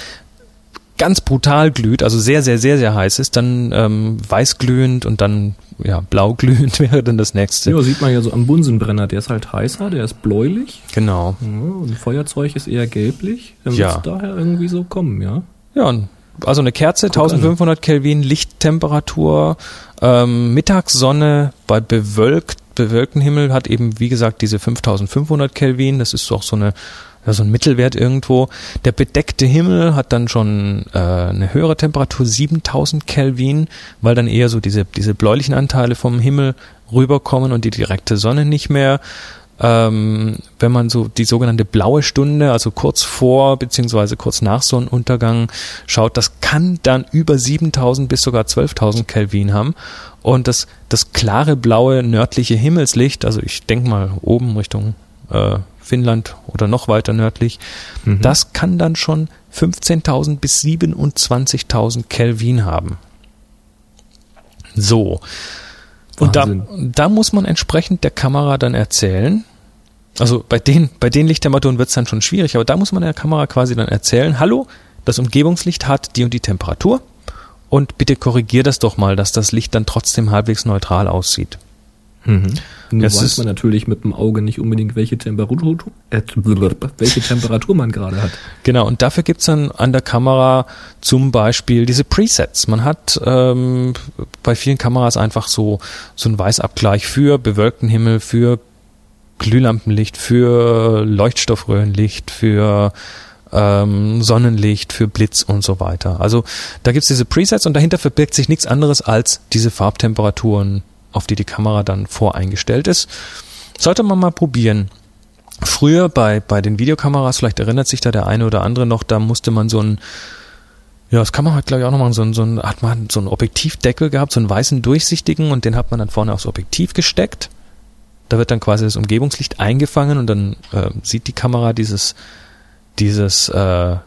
ganz brutal glüht, also sehr, sehr, sehr, sehr heiß ist, dann ähm, weißglühend und dann ja, blauglühend wäre dann das nächste. Ja, sieht man ja so am Bunsenbrenner, der ist halt heißer, der ist bläulich. Genau. Ja, und Feuerzeug ist eher gelblich. Dann ja. wird daher irgendwie so kommen, ja. Ja, also eine Kerze, Guck 1500 an. Kelvin, Lichttemperatur, ähm, Mittagssonne bei bewölkt, bewölkten Himmel hat eben, wie gesagt, diese 5500 Kelvin. Das ist auch so eine ja, so ein Mittelwert irgendwo. Der bedeckte Himmel hat dann schon äh, eine höhere Temperatur, 7000 Kelvin, weil dann eher so diese, diese bläulichen Anteile vom Himmel rüberkommen und die direkte Sonne nicht mehr. Ähm, wenn man so die sogenannte blaue Stunde, also kurz vor beziehungsweise kurz nach Sonnenuntergang schaut, das kann dann über 7000 bis sogar 12.000 Kelvin haben. Und das, das klare blaue nördliche Himmelslicht, also ich denke mal oben Richtung äh, Finnland oder noch weiter nördlich, mhm. das kann dann schon 15.000 bis 27.000 Kelvin haben. So. Und da, da muss man entsprechend der Kamera dann erzählen, also bei den, bei den Lichttemperaturen wird es dann schon schwierig, aber da muss man der Kamera quasi dann erzählen, hallo, das Umgebungslicht hat die und die Temperatur und bitte korrigier das doch mal, dass das Licht dann trotzdem halbwegs neutral aussieht. Mhm. Nun es weiß man natürlich mit dem Auge nicht unbedingt, welche Temperatur, äh, welche Temperatur man gerade hat. Genau, und dafür gibt's dann an der Kamera zum Beispiel diese Presets. Man hat ähm, bei vielen Kameras einfach so, so einen Weißabgleich für bewölkten Himmel, für Glühlampenlicht, für Leuchtstoffröhrenlicht, für ähm, Sonnenlicht, für Blitz und so weiter. Also da gibt's diese Presets und dahinter verbirgt sich nichts anderes als diese Farbtemperaturen auf die die Kamera dann voreingestellt ist. Sollte man mal probieren. Früher bei, bei den Videokameras, vielleicht erinnert sich da der eine oder andere noch, da musste man so ein, ja, das kann man halt, glaube ich, auch nochmal so ein, so ein, hat man so einen Objektivdeckel gehabt, so einen weißen durchsichtigen und den hat man dann vorne aufs Objektiv gesteckt. Da wird dann quasi das Umgebungslicht eingefangen und dann äh, sieht die Kamera dieses, dieses äh,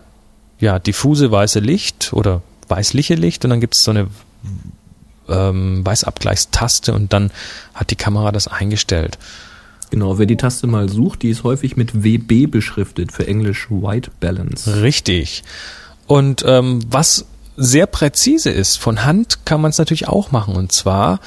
ja, diffuse weiße Licht oder weißliche Licht und dann gibt es so eine ähm, Weißabgleichstaste und dann hat die Kamera das eingestellt. Genau, wer die Taste mal sucht, die ist häufig mit WB beschriftet, für Englisch White Balance. Richtig. Und ähm, was sehr präzise ist, von Hand kann man es natürlich auch machen. Und zwar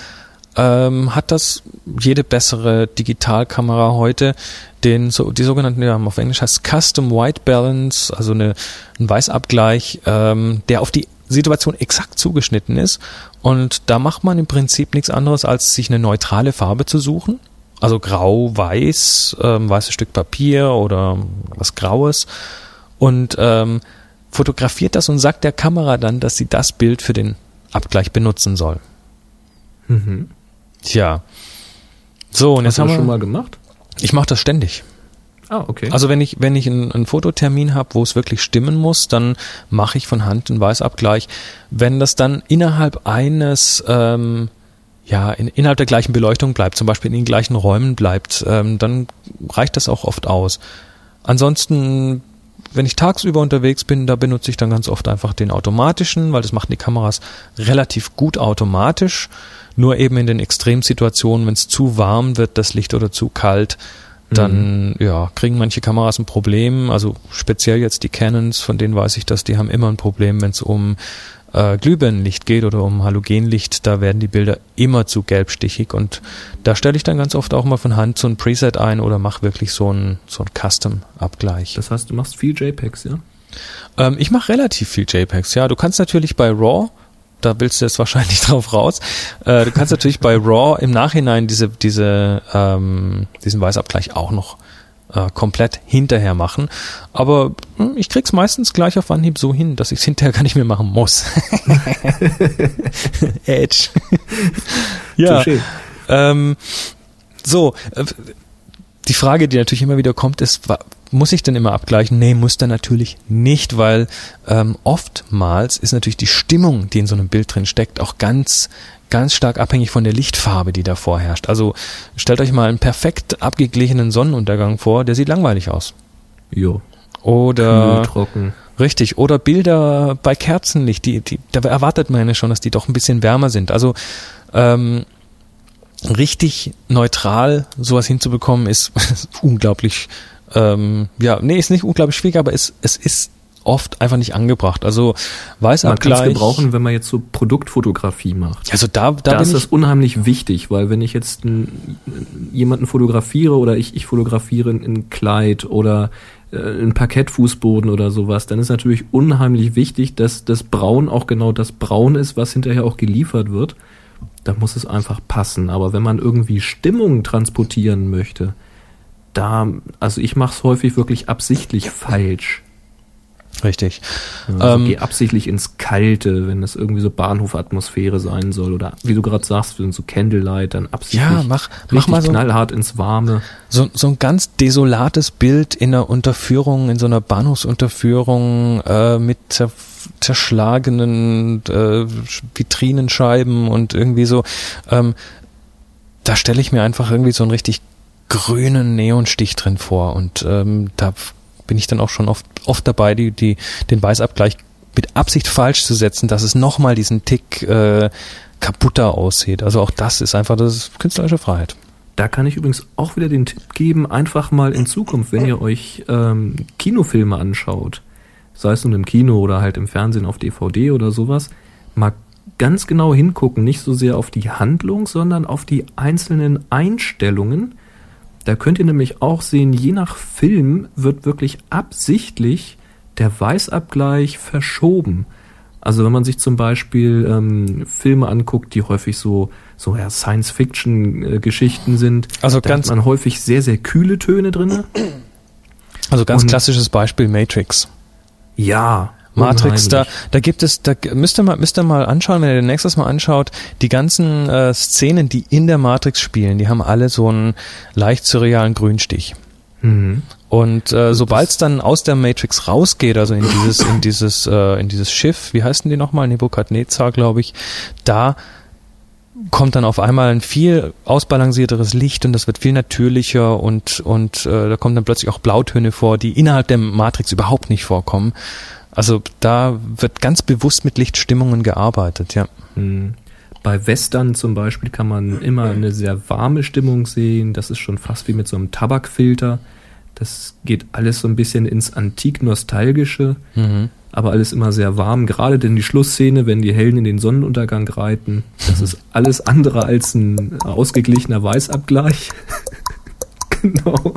ähm, hat das jede bessere Digitalkamera heute den so die sogenannten ja, auf Englisch heißt Custom White Balance, also eine, ein Weißabgleich, ähm, der auf die Situation exakt zugeschnitten ist. Und da macht man im Prinzip nichts anderes, als sich eine neutrale Farbe zu suchen. Also grau, weiß, ähm, weißes Stück Papier oder was Graues. Und ähm, fotografiert das und sagt der Kamera dann, dass sie das Bild für den Abgleich benutzen soll. Mhm. Tja. So, und Hast jetzt haben das wir. schon mal gemacht? Ich mache das ständig. Ah, okay. Also wenn ich, wenn ich einen, einen Fototermin habe, wo es wirklich stimmen muss, dann mache ich von Hand einen Weißabgleich. Wenn das dann innerhalb eines, ähm, ja, in, innerhalb der gleichen Beleuchtung bleibt, zum Beispiel in den gleichen Räumen bleibt, ähm, dann reicht das auch oft aus. Ansonsten, wenn ich tagsüber unterwegs bin, da benutze ich dann ganz oft einfach den automatischen, weil das machen die Kameras relativ gut automatisch. Nur eben in den Extremsituationen, wenn es zu warm wird, das Licht oder zu kalt, dann ja, kriegen manche Kameras ein Problem. Also speziell jetzt die Canons, von denen weiß ich, dass die haben immer ein Problem, wenn es um äh, Glühbirnenlicht geht oder um Halogenlicht. Da werden die Bilder immer zu gelbstichig und da stelle ich dann ganz oft auch mal von Hand so ein Preset ein oder mache wirklich so ein so ein Custom-Abgleich. Das heißt, du machst viel JPEGs, ja? Ähm, ich mache relativ viel JPEGs, ja. Du kannst natürlich bei RAW, da willst du jetzt wahrscheinlich drauf raus, äh, du kannst natürlich bei RAW im Nachhinein diese, diese, ähm, diesen Weißabgleich auch noch äh, komplett hinterher machen. Aber hm, ich krieg's meistens gleich auf Anhieb so hin, dass ich es hinterher gar nicht mehr machen muss. Edge. ja. Ähm, so, äh, die Frage, die natürlich immer wieder kommt, ist, muss ich denn immer abgleichen? Nee, muss dann natürlich nicht, weil ähm, oftmals ist natürlich die Stimmung, die in so einem Bild drin steckt, auch ganz ganz stark abhängig von der Lichtfarbe, die da vorherrscht. Also stellt euch mal einen perfekt abgeglichenen Sonnenuntergang vor, der sieht langweilig aus. Jo. Oder trocken. Richtig. Oder Bilder bei Kerzenlicht, die, die, da erwartet man ja schon, dass die doch ein bisschen wärmer sind. Also ähm, richtig neutral sowas hinzubekommen, ist unglaublich, ähm, ja, nee, ist nicht unglaublich schwierig, aber es, es ist oft einfach nicht angebracht. Also Man kann es gebrauchen, wenn man jetzt so Produktfotografie macht. Also da, da, Da, ist das unheimlich wichtig, weil wenn ich jetzt n- jemanden fotografiere oder ich, ich fotografiere ein, ein Kleid oder äh, ein Parkettfußboden oder sowas, dann ist natürlich unheimlich wichtig, dass das Braun auch genau das Braun ist, was hinterher auch geliefert wird. Da muss es einfach passen. Aber wenn man irgendwie Stimmung transportieren möchte, da, also ich mache es häufig wirklich absichtlich falsch. richtig. Also Ähm, geh absichtlich ins Kalte, wenn es irgendwie so Bahnhofatmosphäre sein soll. Oder wie du gerade sagst, wenn so Candlelight, dann absichtlich Ja, mach, mach mal so, knallhart ins Warme. so, so ein ganz desolates Bild in einer Unterführung, in so einer Bahnhofsunterführung äh, mit zer zerschlagenen äh, Vitrinenscheiben und irgendwie so. Ähm, da stelle ich mir einfach irgendwie so einen richtig grünen Neonstich drin vor und ähm, da bin ich dann auch schon oft, oft dabei, die, die, den Weißabgleich mit Absicht falsch zu setzen, dass es nochmal diesen Tick äh, kaputter aussieht. Also auch das ist einfach das ist künstlerische Freiheit. Da kann ich übrigens auch wieder den Tipp geben, einfach mal in Zukunft, wenn ihr euch ähm, Kinofilme anschaut, sei es nun im Kino oder halt im Fernsehen auf DVD oder sowas, mal ganz genau hingucken, nicht so sehr auf die Handlung, sondern auf die einzelnen Einstellungen. Da könnt ihr nämlich auch sehen, je nach Film wird wirklich absichtlich der Weißabgleich verschoben. Also wenn man sich zum Beispiel ähm, Filme anguckt, die häufig so, so ja, Science-Fiction-Geschichten sind, Also da ganz- hat man häufig sehr, sehr kühle Töne drinne. Also ganz Und- klassisches Beispiel Matrix. Ja. Matrix, da, da gibt es, da müsst ihr mal, müsst ihr mal anschauen, wenn ihr nächstes Mal anschaut, die ganzen äh, Szenen, die in der Matrix spielen, die haben alle so einen leicht surrealen Grünstich. Mhm. Und äh, sobald es dann aus der Matrix rausgeht, also in dieses, in dieses, äh, in dieses Schiff, wie heißen die nochmal, Nebukadnezar, glaube ich, da kommt dann auf einmal ein viel ausbalancierteres Licht und das wird viel natürlicher und, und äh, da kommen dann plötzlich auch Blautöne vor, die innerhalb der Matrix überhaupt nicht vorkommen. Also da wird ganz bewusst mit Lichtstimmungen gearbeitet, ja. Mhm. Bei Western zum Beispiel kann man immer eine sehr warme Stimmung sehen. Das ist schon fast wie mit so einem Tabakfilter. Das geht alles so ein bisschen ins antik-nostalgische, Mhm. aber alles immer sehr warm. Gerade denn die Schlussszene, wenn die Helden in den Sonnenuntergang reiten, das ist alles andere als ein ausgeglichener Weißabgleich. genau.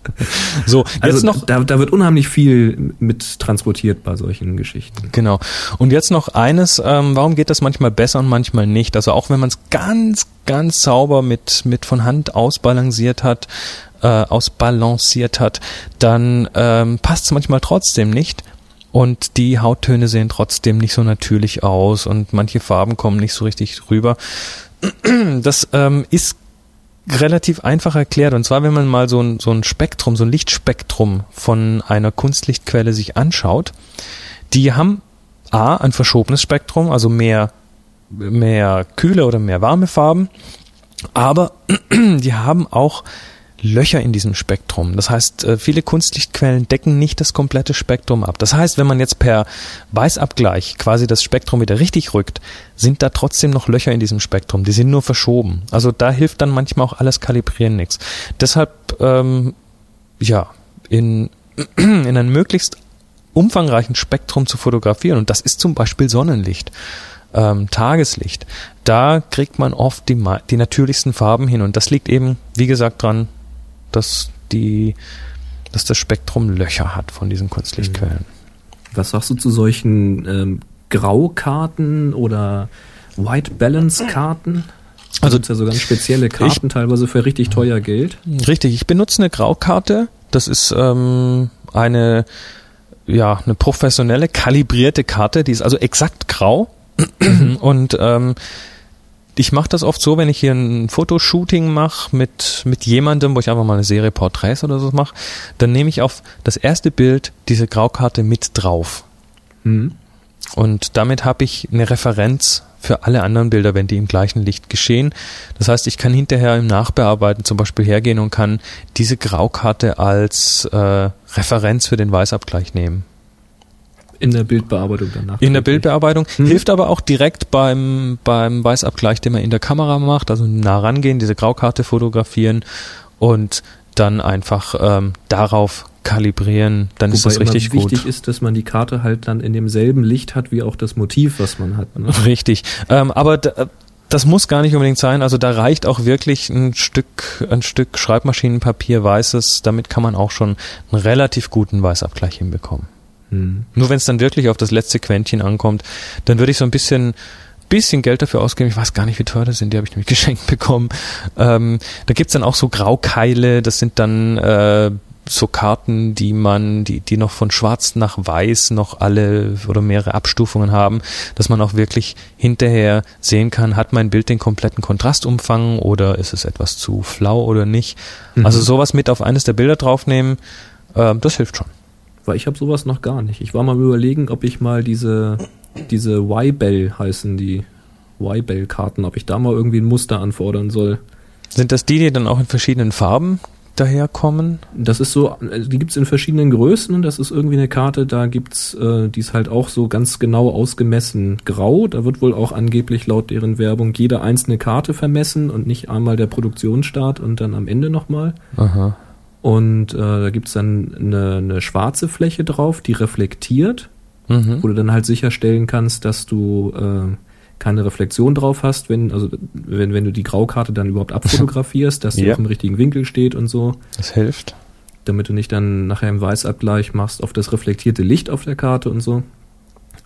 So, jetzt Also noch da, da wird unheimlich viel mit transportiert bei solchen Geschichten. Genau. Und jetzt noch eines, ähm, warum geht das manchmal besser und manchmal nicht? Also auch wenn man es ganz, ganz sauber mit, mit von Hand ausbalanciert hat, äh, ausbalanciert hat, dann ähm, passt es manchmal trotzdem nicht. Und die Hauttöne sehen trotzdem nicht so natürlich aus und manche Farben kommen nicht so richtig rüber. Das ähm, ist relativ einfach erklärt. Und zwar, wenn man mal so ein, so ein Spektrum, so ein Lichtspektrum von einer Kunstlichtquelle sich anschaut, die haben A, ein verschobenes Spektrum, also mehr, mehr kühle oder mehr warme Farben, aber die haben auch Löcher in diesem Spektrum. Das heißt, äh, viele Kunstlichtquellen decken nicht das komplette Spektrum ab. Das heißt, wenn man jetzt per Weißabgleich quasi das Spektrum wieder richtig rückt, sind da trotzdem noch Löcher in diesem Spektrum. Die sind nur verschoben. Also da hilft dann manchmal auch alles Kalibrieren nichts. Deshalb, ähm, ja, in, in einem möglichst umfangreichen Spektrum zu fotografieren, und das ist zum Beispiel Sonnenlicht, ähm, Tageslicht, da kriegt man oft die, die natürlichsten Farben hin. Und das liegt eben, wie gesagt, dran, dass die, dass das Spektrum Löcher hat von diesen Kunstlichtquellen. Was sagst du zu solchen ähm, Graukarten oder White Balance Karten? Also- Also ja so ganz spezielle Karten, teilweise für richtig teuer Geld. Richtig, ich benutze eine Graukarte. Das ist ähm, eine, ja, eine professionelle, kalibrierte Karte. Die ist also exakt grau. Und ähm, ich mache das oft so, wenn ich hier ein Fotoshooting mache mit, mit jemandem, wo ich einfach mal eine Serie Porträts oder so mache, dann nehme ich auf das erste Bild diese Graukarte mit drauf. Mhm. Und damit habe ich eine Referenz für alle anderen Bilder, wenn die im gleichen Licht geschehen. Das heißt, ich kann hinterher im Nachbearbeiten zum Beispiel hergehen und kann diese Graukarte als äh, Referenz für den Weißabgleich nehmen. In der Bildbearbeitung danach. In der Bildbearbeitung Mhm. hilft aber auch direkt beim, beim Weißabgleich, den man in der Kamera macht, also nah rangehen, diese Graukarte fotografieren und dann einfach ähm, darauf kalibrieren, dann ist das Wobei richtig wichtig gut. ist, dass man die Karte halt dann in demselben Licht hat, wie auch das Motiv, was man hat. Ne? Richtig. Ähm, aber da, das muss gar nicht unbedingt sein. Also da reicht auch wirklich ein Stück, ein Stück Schreibmaschinenpapier weißes. Damit kann man auch schon einen relativ guten Weißabgleich hinbekommen. Hm. Nur wenn es dann wirklich auf das letzte Quäntchen ankommt, dann würde ich so ein bisschen bisschen Geld dafür ausgeben. Ich weiß gar nicht, wie teuer das sind. Die habe ich nämlich geschenkt bekommen. Ähm, da gibt's dann auch so Graukeile. Das sind dann äh, so Karten, die man, die, die noch von schwarz nach weiß noch alle oder mehrere Abstufungen haben, dass man auch wirklich hinterher sehen kann, hat mein Bild den kompletten Kontrastumfang oder ist es etwas zu flau oder nicht. Mhm. Also sowas mit auf eines der Bilder draufnehmen, äh, das hilft schon. Weil ich habe sowas noch gar nicht. Ich war mal überlegen, ob ich mal diese, diese Y-Bell heißen, die Y-Bell-Karten, ob ich da mal irgendwie ein Muster anfordern soll. Sind das die, die dann auch in verschiedenen Farben daherkommen? Das ist so, also die gibt's in verschiedenen Größen und das ist irgendwie eine Karte, da gibt's, äh, die ist halt auch so ganz genau ausgemessen grau. Da wird wohl auch angeblich laut deren Werbung jede einzelne Karte vermessen und nicht einmal der Produktionsstart und dann am Ende nochmal. Aha. Und äh, da gibt's dann eine, eine schwarze Fläche drauf, die reflektiert, Mhm. wo du dann halt sicherstellen kannst, dass du äh, keine Reflexion drauf hast, wenn, also wenn, wenn du die Graukarte dann überhaupt abfotografierst, dass die Ja. auf dem richtigen Winkel steht und so Das hilft. damit du nicht dann nachher im Weißabgleich machst auf das reflektierte Licht auf der Karte und so.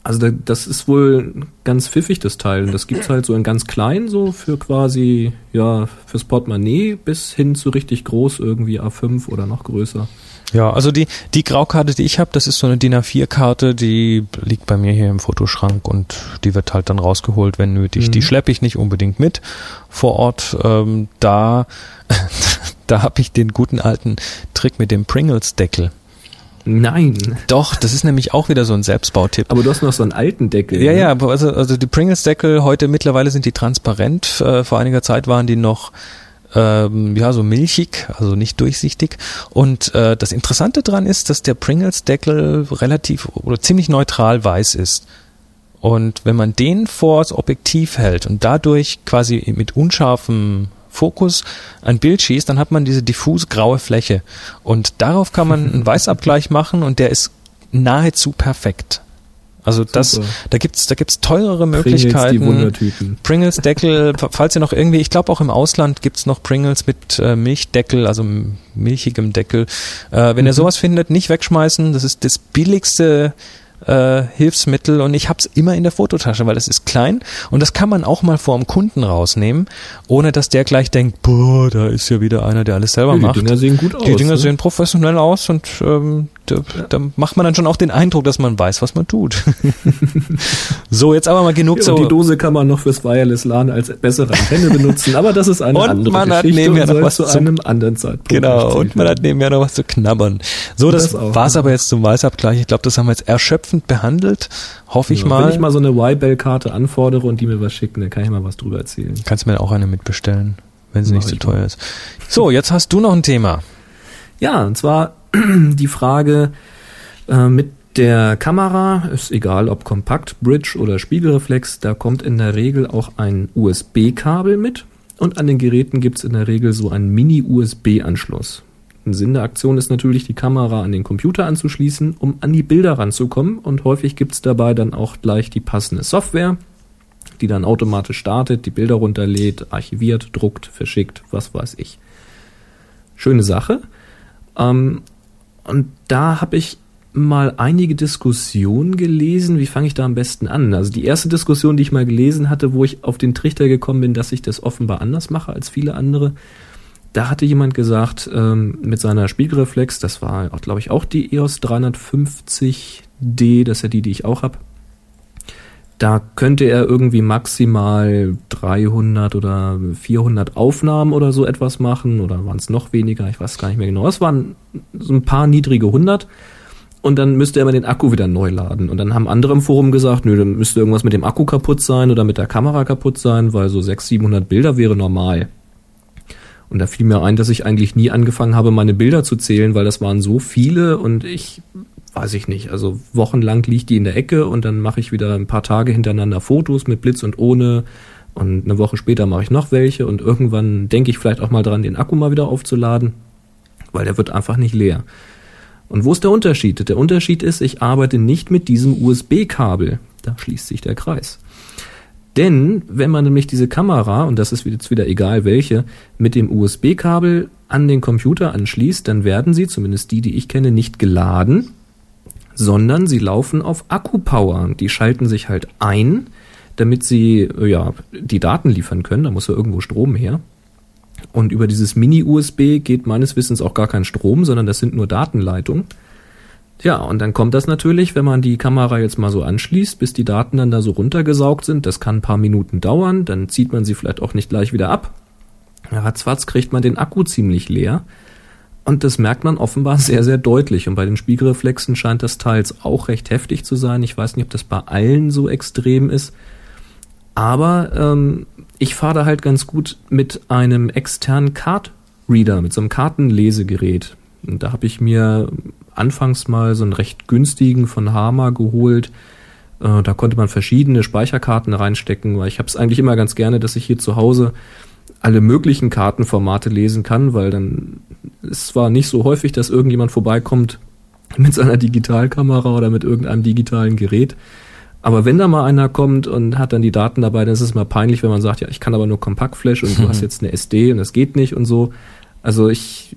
Also da, das ist wohl ganz pfiffig, das Teil. Und das gibt's halt so in ganz klein, so für quasi, ja, fürs Portemonnaie bis hin zu richtig groß, irgendwie A5 oder noch größer. Ja, also die, die Graukarte, die ich habe, das ist so eine DIN A4-Karte, die liegt bei mir hier im Fotoschrank und die wird halt dann rausgeholt, wenn nötig. Mhm. Die schleppe ich nicht unbedingt mit vor Ort. Ähm, da da habe ich den guten alten Trick mit dem Pringles-Deckel. Nein. Doch, das ist nämlich auch wieder so ein Selbstbautipp. Aber du hast noch so einen alten Deckel. Ja, ne? ja, also, also die Pringles-Deckel heute mittlerweile sind die transparent. Äh, vor einiger Zeit waren die noch ähm, ja so milchig, also nicht durchsichtig. Und äh, das Interessante dran ist, dass der Pringles-Deckel relativ oder ziemlich neutral weiß ist. Und wenn man den vor das Objektiv hält und dadurch quasi mit unscharfem Fokus ein Bild schießt, dann hat man diese diffuse graue Fläche. Und darauf kann man einen Weißabgleich machen und der ist nahezu perfekt. Also das, Super. da gibt's, da gibt's teurere Pringles, Möglichkeiten. die Wundertüten. Pringles Deckel, falls ihr noch irgendwie, ich glaube auch im Ausland gibt's noch Pringles mit äh, Milchdeckel, also milchigem Deckel. Äh, wenn ihr sowas findet, nicht wegschmeißen, das ist das billigste äh, Hilfsmittel und ich hab's immer in der Fototasche, weil das ist klein und das kann man auch mal vor dem Kunden rausnehmen, ohne dass der gleich denkt, boah, da ist ja wieder einer, der alles selber Ja, die macht. Dinger sehen gut aus. Die Dinger ne? sehen professionell aus und ähm, da, da macht man dann schon auch den Eindruck, dass man weiß, was man tut. so, jetzt aber mal genug Ja, so. und die Dose kann man noch fürs Wireless LAN als bessere Antenne benutzen, aber das ist eine Und andere man hat Geschichte nebenher und noch was zu einem anderen Zeitpunkt Genau, und man hat nebenher noch was zu knabbern. So, das, Das war's ja. aber jetzt zum Weißabgleich. Ich glaube, das haben wir jetzt erschöpfend behandelt. Hoffe ich Ja, mal. Wenn ich mal so eine Y-Bell-Karte anfordere und die mir was schicken, dann kann ich mal was drüber erzählen. Kannst mir auch eine mitbestellen, wenn sie Mach nicht zu ich teuer ist. So, jetzt hast du noch ein Thema. Ja, und zwar die Frage äh, mit der Kamera, ist egal ob Kompakt, Bridge oder Spiegelreflex, da kommt in der Regel auch ein USB-Kabel mit und an den Geräten gibt's in der Regel so einen Mini-USB-Anschluss. Ein Sinn der Aktion ist natürlich, die Kamera an den Computer anzuschließen, um an die Bilder ranzukommen und häufig gibt's dabei dann auch gleich die passende Software, die dann automatisch startet, die Bilder runterlädt, archiviert, druckt, verschickt, was weiß ich. Schöne Sache. Ähm, und da habe ich mal einige Diskussionen gelesen. Wie fange ich da am besten an? Also die erste Diskussion, die ich mal gelesen hatte, wo ich auf den Trichter gekommen bin, dass ich das offenbar anders mache als viele andere, da hatte jemand gesagt, ähm, mit seiner Spiegelreflex, das war, glaube ich, auch die EOS 350D, das ist ja die, die ich auch habe. Da könnte er irgendwie maximal 300 oder 400 Aufnahmen oder so etwas machen oder waren es noch weniger, ich weiß gar nicht mehr genau. Es waren so ein paar niedrige 100 und dann müsste er mal den Akku wieder neu laden. Und dann haben andere im Forum gesagt, nö, dann müsste irgendwas mit dem Akku kaputt sein oder mit der Kamera kaputt sein, weil so 600, 700 Bilder wäre normal. Und da fiel mir ein, dass ich eigentlich nie angefangen habe, meine Bilder zu zählen, weil das waren so viele und ich weiß ich nicht. Also wochenlang liegt die in der Ecke und dann mache ich wieder ein paar Tage hintereinander Fotos mit Blitz und ohne. Und eine Woche später mache ich noch welche und irgendwann denke ich vielleicht auch mal dran, den Akku mal wieder aufzuladen, weil der wird einfach nicht leer. Und wo ist der Unterschied? Der Unterschied ist, ich arbeite nicht mit diesem USB-Kabel. Da schließt sich der Kreis. Denn wenn man nämlich diese Kamera, und das ist jetzt wieder egal welche, mit dem USB-Kabel an den Computer anschließt, dann werden sie, zumindest die, die ich kenne, nicht geladen, sondern sie laufen auf Akkupower. Die schalten sich halt ein, damit sie äh, ja die Daten liefern können. Da muss ja irgendwo Strom her. Und über dieses Mini-USB geht meines Wissens auch gar kein Strom, sondern das sind nur Datenleitungen. Ja, und dann kommt das natürlich, wenn man die Kamera jetzt mal so anschließt, bis die Daten dann da so runtergesaugt sind. Das kann ein paar Minuten dauern, dann zieht man sie vielleicht auch nicht gleich wieder ab. Ratzfatz kriegt man den Akku ziemlich leer. Und das merkt man offenbar sehr, sehr deutlich. Und bei den Spiegelreflexen scheint das teils auch recht heftig zu sein. Ich weiß nicht, ob das bei allen so extrem ist. Aber ähm, ich fahre da halt ganz gut mit einem externen Card Reader, mit so einem Kartenlesegerät. Und da habe ich mir anfangs mal so einen recht günstigen von Hama geholt. Äh, da konnte man verschiedene Speicherkarten reinstecken, weil ich habe es eigentlich immer ganz gerne, dass ich hier zu Hause alle möglichen Kartenformate lesen kann, weil dann es war nicht so häufig, dass irgendjemand vorbeikommt mit seiner Digitalkamera oder mit irgendeinem digitalen Gerät. Aber wenn da mal einer kommt und hat dann die Daten dabei, dann ist es mal peinlich, wenn man sagt, ja, ich kann aber nur Kompaktflash und du hast jetzt eine SD und das geht nicht und so. Also ich,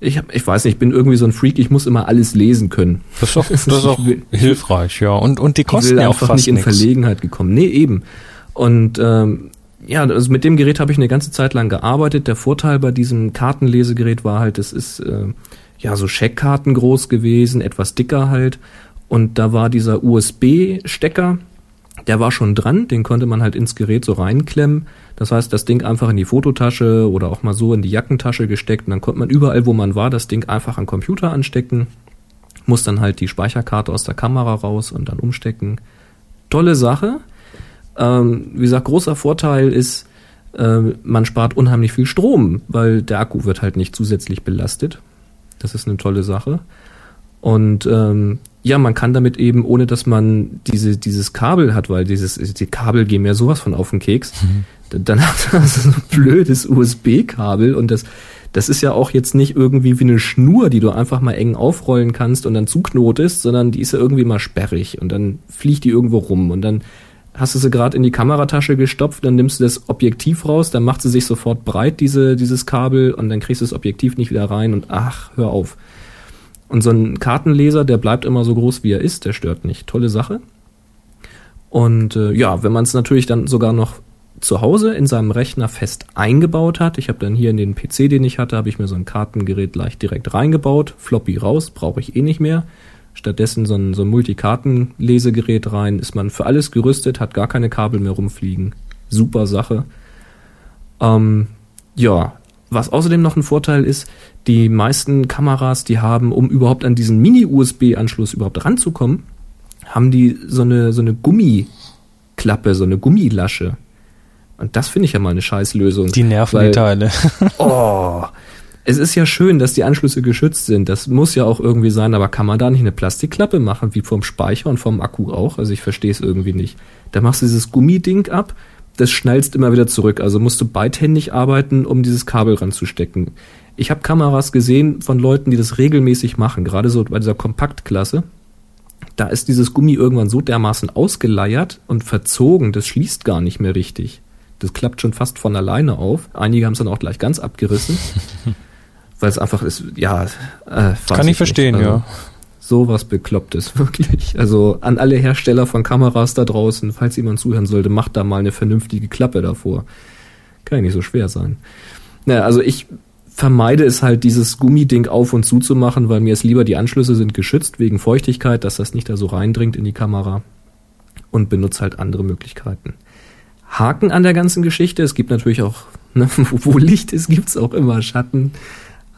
ich, ich weiß nicht, ich bin irgendwie so ein Freak, ich muss immer alles lesen können. Das ist doch, das ist Ich will- hilfreich, ja. Und, und die Ich kosten will ja auch einfach fast nicht in nichts. Verlegenheit gekommen. Nee, eben. Und ähm, ja, also mit dem Gerät habe ich eine ganze Zeit lang gearbeitet. Der Vorteil bei diesem Kartenlesegerät war halt, es ist äh, ja so Scheckkarten groß gewesen, etwas dicker halt. Und da war dieser USB-Stecker, der war schon dran, den konnte man halt ins Gerät so reinklemmen. Das heißt, das Ding einfach in die Fototasche oder auch mal so in die Jackentasche gesteckt und dann konnte man überall, wo man war, das Ding einfach am Computer anstecken. muss dann halt die Speicherkarte aus der Kamera raus und dann umstecken. Tolle Sache. Ähm, wie gesagt, großer Vorteil ist, äh, man spart unheimlich viel Strom, weil der Akku wird halt nicht zusätzlich belastet. Das ist eine tolle Sache. Und ähm, ja, man kann damit eben, ohne dass man diese, dieses Kabel hat, weil dieses, die Kabel gehen mir sowas von auf den Keks, mhm. dann hat man so ein blödes USB-Kabel und das, das ist ja auch jetzt nicht irgendwie wie eine Schnur, die du einfach mal eng aufrollen kannst und dann zuknotest, sondern die ist ja irgendwie mal sperrig und dann fliegt die irgendwo rum und dann hast du sie gerade in die Kameratasche gestopft, dann nimmst du das Objektiv raus, dann macht sie sich sofort breit, diese, dieses Kabel, und dann kriegst du das Objektiv nicht wieder rein und ach, hör auf. Und so ein Kartenleser, der bleibt immer so groß, wie er ist, der stört nicht. Tolle Sache. Und äh, ja, wenn man es natürlich dann sogar noch zu Hause in seinem Rechner fest eingebaut hat, ich habe dann hier in den PC, den ich hatte, habe ich mir so ein Kartengerät leicht direkt reingebaut, Floppy raus, brauche ich eh nicht mehr. Stattdessen so ein, so ein Multikartenlesegerät rein, ist man für alles gerüstet, hat gar keine Kabel mehr rumfliegen. Super Sache. Ähm, ja, was außerdem noch ein Vorteil ist, die meisten Kameras, die haben, um überhaupt an diesen Mini-USB-Anschluss überhaupt ranzukommen, haben die so eine, so eine Gummiklappe, so eine Gummilasche. Und das finde ich ja mal eine Scheißlösung. Die nerven weil, die Teile. oh, es ist ja schön, dass die Anschlüsse geschützt sind. Das muss ja auch irgendwie sein, aber kann man da nicht eine Plastikklappe machen, wie vom Speicher und vom Akku auch? Also ich verstehe es irgendwie nicht. Da machst du dieses Gummiding ab das schnallst immer wieder zurück. Also musst du beidhändig arbeiten, um dieses Kabel ranzustecken. Ich habe Kameras gesehen von Leuten, die das regelmäßig machen, gerade so bei dieser Kompaktklasse. Da ist dieses Gummi irgendwann so dermaßen ausgeleiert und verzogen, das schließt gar nicht mehr richtig. Das klappt schon fast von alleine auf. Einige haben es dann auch gleich ganz abgerissen, weil es einfach ist, ja. Äh, Kann ich, ich verstehen, also, ja sowas Beklopptes, wirklich. Also an alle Hersteller von Kameras da draußen, falls jemand zuhören sollte, macht da mal eine vernünftige Klappe davor. Kann ja nicht so schwer sein. Naja, also ich vermeide es halt, dieses Gummiding auf und zu zu machen, weil mir ist lieber, die Anschlüsse sind geschützt wegen Feuchtigkeit, dass das nicht da so reindringt in die Kamera und benutze halt andere Möglichkeiten. Haken an der ganzen Geschichte, es gibt natürlich auch, ne, wo Licht ist, gibt's auch immer Schatten.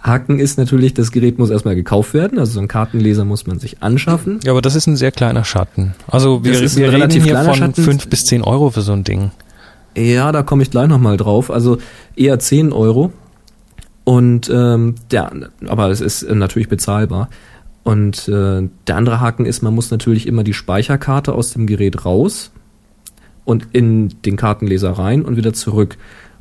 Haken ist natürlich, das Gerät muss erstmal gekauft werden, also so ein Kartenleser muss man sich anschaffen. Ja, aber das ist ein sehr kleiner Schatten. Also wir, wir reden hier von Schatten. fünf bis zehn Euro für so ein Ding. Ja, da komme ich gleich nochmal drauf. Also eher zehn Euro. Und ähm, der, aber es ist natürlich bezahlbar. Und äh, der andere Haken ist, man muss natürlich immer die Speicherkarte aus dem Gerät raus und in den Kartenleser rein und wieder zurück.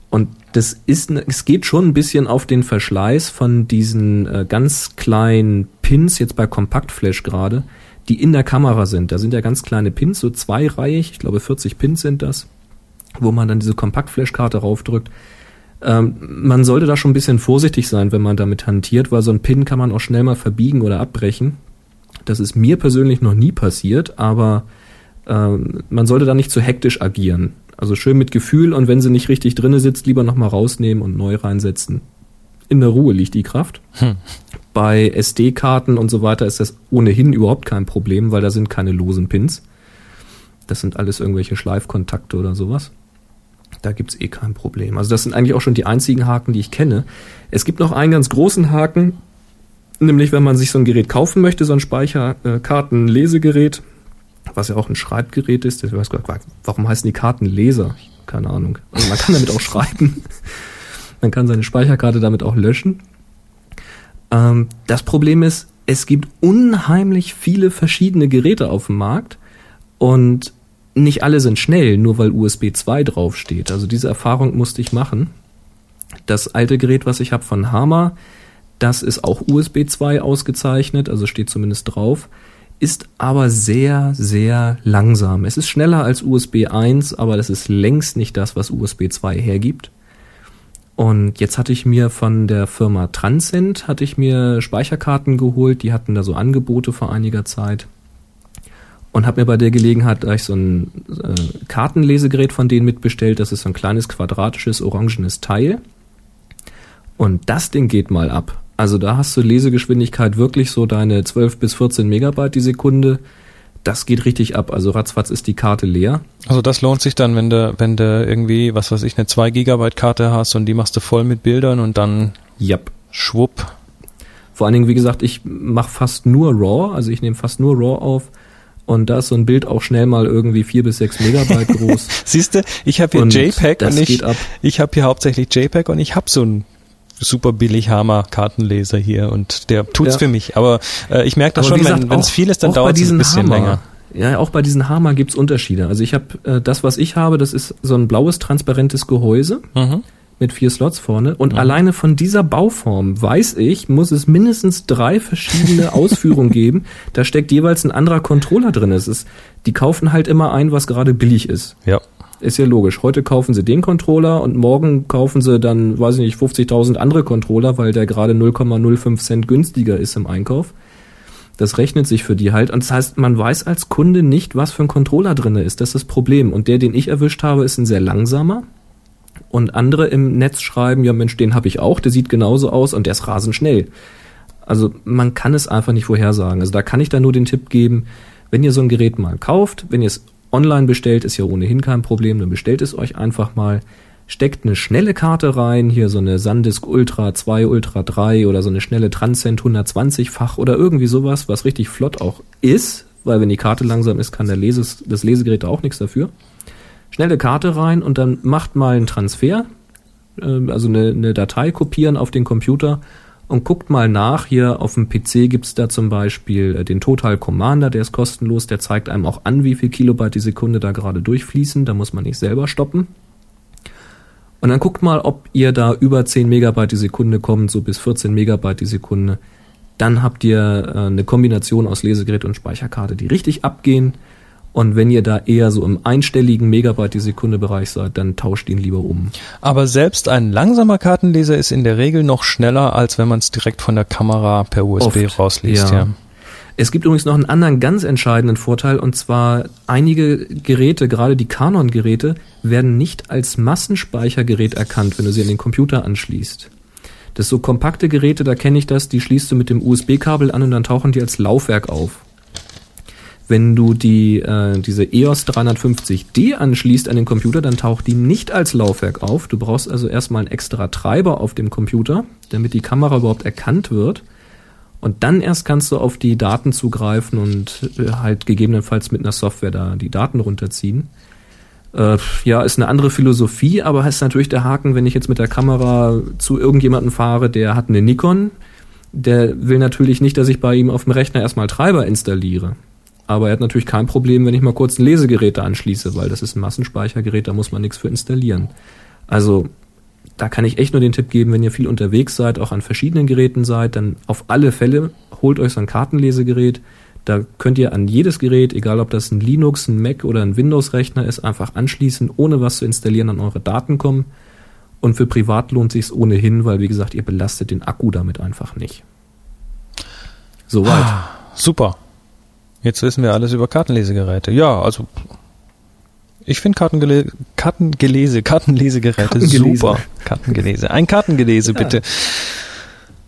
Und das ist, es geht schon ein bisschen auf den Verschleiß von diesen äh, ganz kleinen Pins, jetzt bei Kompaktflash gerade, die in der Kamera sind. Da sind ja ganz kleine Pins, so zweireihig, ich glaube 40 Pins sind das, wo man dann diese Kompaktflash-Karte raufdrückt. Ähm, man sollte da schon ein bisschen vorsichtig sein, wenn man damit hantiert, weil so ein Pin kann man auch schnell mal verbiegen oder abbrechen. Das ist mir persönlich noch nie passiert, aber ähm, man sollte da nicht zu hektisch agieren. Also schön mit Gefühl und wenn sie nicht richtig drinne sitzt, lieber nochmal rausnehmen und neu reinsetzen. In der Ruhe liegt die Kraft. Hm. Bei SD-Karten und so weiter ist das ohnehin überhaupt kein Problem, weil da sind keine losen Pins. Das sind alles irgendwelche Schleifkontakte oder sowas. Da gibt's eh kein Problem. Also das sind eigentlich auch schon die einzigen Haken, die ich kenne. Es gibt noch einen ganz großen Haken, nämlich wenn man sich so ein Gerät kaufen möchte, so ein Speicherkartenlesegerät, was ja auch ein Schreibgerät ist. Ich weiß gar warum heißen die Karten Leser? Keine Ahnung. Also man kann damit auch schreiben. Man kann seine Speicherkarte damit auch löschen. Ähm, das Problem ist, es gibt unheimlich viele verschiedene Geräte auf dem Markt und nicht alle sind schnell, nur weil USB 2 draufsteht. Also diese Erfahrung musste ich machen. Das alte Gerät, was ich habe von Hama, das ist auch USB 2 ausgezeichnet, also steht zumindest drauf ist aber sehr, sehr langsam. Es ist schneller als USB 1, aber das ist längst nicht das, was USB 2 hergibt. Und jetzt hatte ich mir von der Firma Transcend hatte ich mir Speicherkarten geholt, die hatten da so Angebote vor einiger Zeit. Und habe mir bei der Gelegenheit gleich so ein äh, Kartenlesegerät von denen mitbestellt. Das ist so ein kleines quadratisches orangenes Teil. Und das Ding geht mal ab. Also da hast du Lesegeschwindigkeit wirklich so deine 12 bis 14 Megabyte die Sekunde. Das geht richtig ab. Also ratzfatz ist die Karte leer. Also das lohnt sich dann, wenn du, wenn du irgendwie, was weiß ich, eine 2 Gigabyte Karte hast und die machst du voll mit Bildern und dann yep. schwupp. Vor allen Dingen, wie gesagt, ich mache fast nur RAW, also ich nehme fast nur RAW auf. Und da ist so ein Bild auch schnell mal irgendwie vier bis sechs Megabyte groß. Siehst du, ich habe hier Und JPEG und ich, ich habe hier hauptsächlich JPEG und ich habe so einen super billig Hammer Kartenleser hier und der tut's Ja. für mich. Aber äh, ich merke das Aber schon, wenn es viel ist, dann auch bei dauert es ein diesen bisschen Hammer, länger. Ja, auch bei diesen Hammer gibt's Unterschiede. Also ich habe äh, das, was ich habe, das ist so ein blaues, transparentes Gehäuse Mhm. mit vier Slots vorne. Und alleine von dieser Bauform weiß ich, muss es mindestens drei verschiedene Ausführungen geben. Da steckt jeweils ein anderer Controller drin. Es ist, die kaufen halt immer ein, was gerade billig ist. Ja. Ist ja logisch. Heute kaufen sie den Controller und morgen kaufen sie dann, weiß ich nicht, 50.000 andere Controller, weil der gerade 0,05 Cent günstiger ist im Einkauf. Das rechnet sich für die halt. Und das heißt, man weiß als Kunde nicht, was für ein Controller drinne ist. Das ist das Problem. Und der, den ich erwischt habe, ist ein sehr langsamer. Und andere im Netz schreiben, ja Mensch, den habe ich auch, der sieht genauso aus und der ist rasend schnell. Also man kann es einfach nicht vorhersagen. Also da kann ich da nur den Tipp geben, wenn ihr so ein Gerät mal kauft, wenn ihr es online bestellt, ist ja ohnehin kein Problem, dann bestellt es euch einfach mal, steckt eine schnelle Karte rein, hier so eine SanDisk Ultra 2, Ultra 3 oder so eine schnelle Transcend 120-fach oder irgendwie sowas, was richtig flott auch ist, weil wenn die Karte langsam ist, kann der Leses, das Lesegerät auch nichts dafür. Schnelle Karte rein und dann macht mal einen Transfer, äh, also eine, eine Datei kopieren auf den Computer und guckt mal nach. Hier auf dem PC gibt's da zum Beispiel äh, den Total Commander, der ist kostenlos, der zeigt einem auch an, wie viel Kilobyte die Sekunde da gerade durchfließen. Da muss man nicht selber stoppen. Und dann guckt mal, ob ihr da über 10 Megabyte die Sekunde kommt, so bis 14 Megabyte die Sekunde. Dann habt ihr äh, eine Kombination aus Lesegerät und Speicherkarte, die richtig abgehen. Und wenn ihr da eher so im einstelligen Megabyte die Sekunde Bereich seid, dann tauscht ihn lieber um. Aber selbst ein langsamer Kartenleser ist in der Regel noch schneller, als wenn man es direkt von der Kamera per USB Oft, rausliest. ja. Ja. Es gibt übrigens noch einen anderen ganz entscheidenden Vorteil und zwar einige Geräte, gerade die Canon-Geräte, werden nicht als Massenspeichergerät erkannt, wenn du sie an den Computer anschließt. Das so kompakte Geräte, da kenne ich das, die schließt du mit dem USB-Kabel an und dann tauchen die als Laufwerk auf. Wenn du die äh, diese EOS 350D anschließt an den Computer, dann taucht die nicht als Laufwerk auf. Du brauchst also erstmal einen extra Treiber auf dem Computer, damit die Kamera überhaupt erkannt wird. Und dann erst kannst du auf die Daten zugreifen und äh, halt gegebenenfalls mit einer Software da die Daten runterziehen. Äh, ja, ist eine andere Philosophie, aber ist natürlich der Haken, wenn ich jetzt mit der Kamera zu irgendjemandem fahre, der hat eine Nikon, der will natürlich nicht, dass ich bei ihm auf dem Rechner erstmal Treiber installiere. Aber er hat natürlich kein Problem, wenn ich mal kurz ein Lesegerät da anschließe, weil das ist ein Massenspeichergerät, da muss man nichts für installieren. Also da kann ich echt nur den Tipp geben, wenn ihr viel unterwegs seid, auch an verschiedenen Geräten seid, dann auf alle Fälle holt euch so ein Kartenlesegerät. Da könnt ihr an jedes Gerät, egal ob das ein Linux, ein Mac oder ein Windows-Rechner ist, einfach anschließen, ohne was zu installieren, an eure Daten kommen. Und für privat lohnt sich's ohnehin, weil wie gesagt, ihr belastet den Akku damit einfach nicht. Soweit. Super. Jetzt wissen wir alles über Kartenlesegeräte. Ja, also ich finde Kartengele Kartengelese, Kartenlesegeräte Kartengelese. super. Kartengelese. Ein Kartengelese, bitte.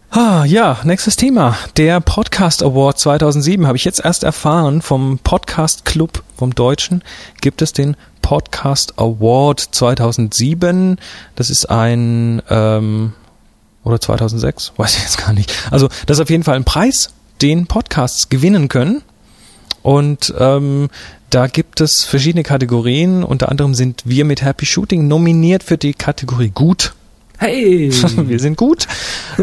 Ah, ja, nächstes Thema. Der Podcast Award 2007 habe ich jetzt erst erfahren vom Podcast Club vom Deutschen gibt es den Podcast Award 2007. Das ist ein ähm, oder 2006, weiß ich jetzt gar nicht. Also das ist auf jeden Fall ein Preis, den Podcasts gewinnen können. Und ähm, da gibt es verschiedene Kategorien. Unter anderem sind wir mit Happy Shooting nominiert für die Kategorie Gut. Hey! wir sind gut.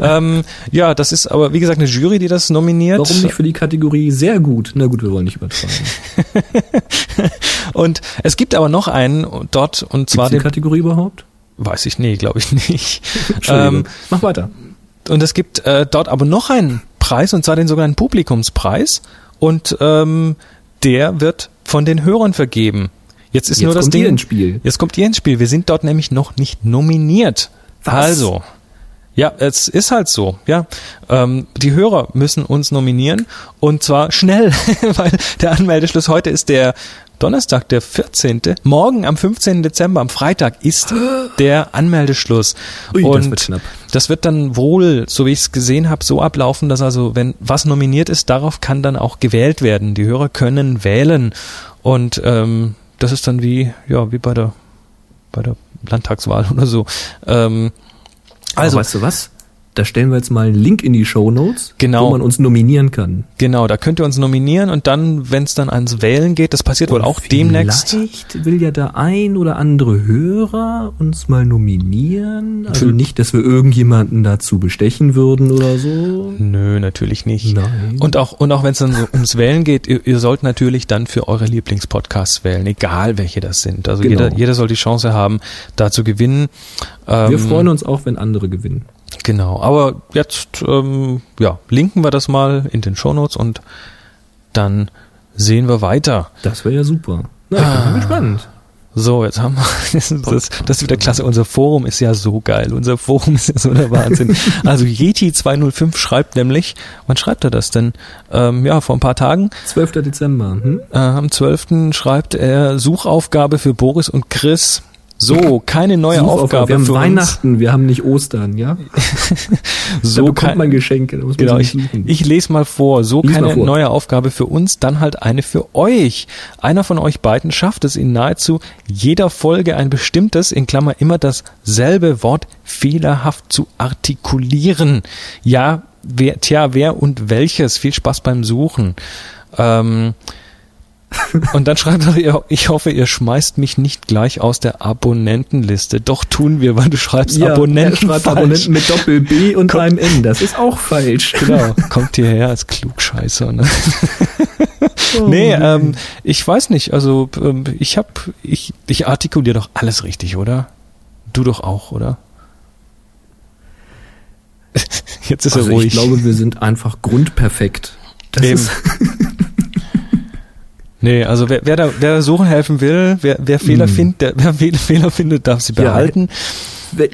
ähm, ja, das ist aber wie gesagt eine Jury, die das nominiert. Warum nicht für die Kategorie sehr gut? Na gut, wir wollen nicht übertreiben. Und es gibt aber noch einen dort und zwar Gibt's die den Kategorie überhaupt? weiß ich nee, glaube ich nicht. Ähm, Mach weiter. Und es gibt äh, dort aber noch einen Preis, und zwar den sogenannten Publikumspreis. Und ähm, der wird von den Hörern vergeben. Jetzt ist Jetzt nur das kommt Ding. ihr ins Spiel. Jetzt kommt ihr ins Spiel. Wir sind dort nämlich noch nicht nominiert. Was? Also. Ja, es ist halt so, ja. Ähm, die Hörer müssen uns nominieren und zwar schnell, weil der Anmeldeschluss heute ist der Donnerstag, der 14. Morgen am 15. Dezember, am Freitag ist der Anmeldeschluss. Ui, das und wird knapp. das wird dann wohl, so wie ich es gesehen habe, so ablaufen, dass also, wenn was nominiert ist, darauf kann dann auch gewählt werden. Die Hörer können wählen. Und ähm, das ist dann wie, ja, wie bei der bei der Landtagswahl oder so. Ähm, Also, also, weißt du was? Da stellen wir jetzt mal einen Link in die Show Notes, Genau. wo man uns nominieren kann. Genau, da könnt ihr uns nominieren und dann, wenn es dann ans Wählen geht, das passiert wohl auch demnächst. Vielleicht will ja der ein oder andere Hörer uns mal nominieren. Also Für- nicht, dass wir irgendjemanden dazu bestechen würden oder so. Nö, natürlich nicht. Nein. Und auch, und auch wenn es dann so ums Wählen geht, ihr, ihr sollt natürlich dann für eure Lieblingspodcasts wählen, egal welche das sind. Also Genau. jeder, jeder soll die Chance haben, da zu gewinnen. Ähm, Wir freuen uns auch, wenn andere gewinnen. Genau, aber jetzt ähm, ja, linken wir das mal in den Shownotes und dann sehen wir weiter. Das wäre ja super. Na, ich bin Ah. mal gespannt. So, jetzt haben wir, das, ist- das, das ist wieder klasse. Unser Forum ist ja so geil. Unser Forum ist ja so der Wahnsinn. Also Yeti205 schreibt nämlich, wann schreibt er das denn? Ähm, ja, vor ein paar Tagen, 12. Dezember. Hm? äh, am 12. schreibt er Suchaufgabe für Boris und Chris. So, keine neue Suchaufgabe. Aufgabe Wir haben für uns. Weihnachten, wir haben nicht Ostern, ja? So da bekommt man Geschenke, da muss man Genau, sie ich, suchen. ich lese mal vor. So Lies keine vor. neue Aufgabe für uns, dann halt eine für euch. Einer von euch beiden schafft es in nahezu jeder Folge ein bestimmtes, in Klammer immer dasselbe Wort fehlerhaft zu artikulieren. Ja, wer, tja, wer und welches? Viel Spaß beim Suchen. Ähm, und dann schreibt er, ich hoffe, ihr schmeißt mich nicht gleich aus der Abonnentenliste. Doch tun wir, weil du schreibst ja, Abonnenten er schreibt falsch. Abonnenten mit Doppel B und einem N. Das ist auch falsch. Genau, kommt hierher als Klugscheißer. Ne? Oh, nee, ähm, ich weiß nicht, also ähm, ich hab, ich, ich artikuliere doch alles richtig, oder? Du doch auch, oder? Jetzt ist also er ruhig. ich glaube, wir sind einfach grundperfekt. Das Eben. Nee, also wer, wer da wer suchen helfen will, wer, wer Fehler Mm. findet, der, wer Fe- Fehler findet, darf sie Ja, behalten. Wel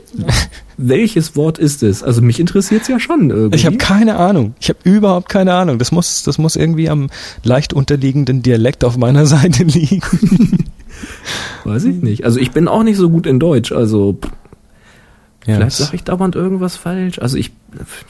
welches Wort ist es? Also mich interessiert's ja schon irgendwie. Ich habe keine Ahnung. Ich habe überhaupt keine Ahnung. Das muss, das muss irgendwie am leicht unterliegenden Dialekt auf meiner Seite liegen. Weiß ich nicht. Also ich bin auch nicht so gut in Deutsch. Also pff, Ja, vielleicht sage ich dauernd irgendwas falsch. Also ich,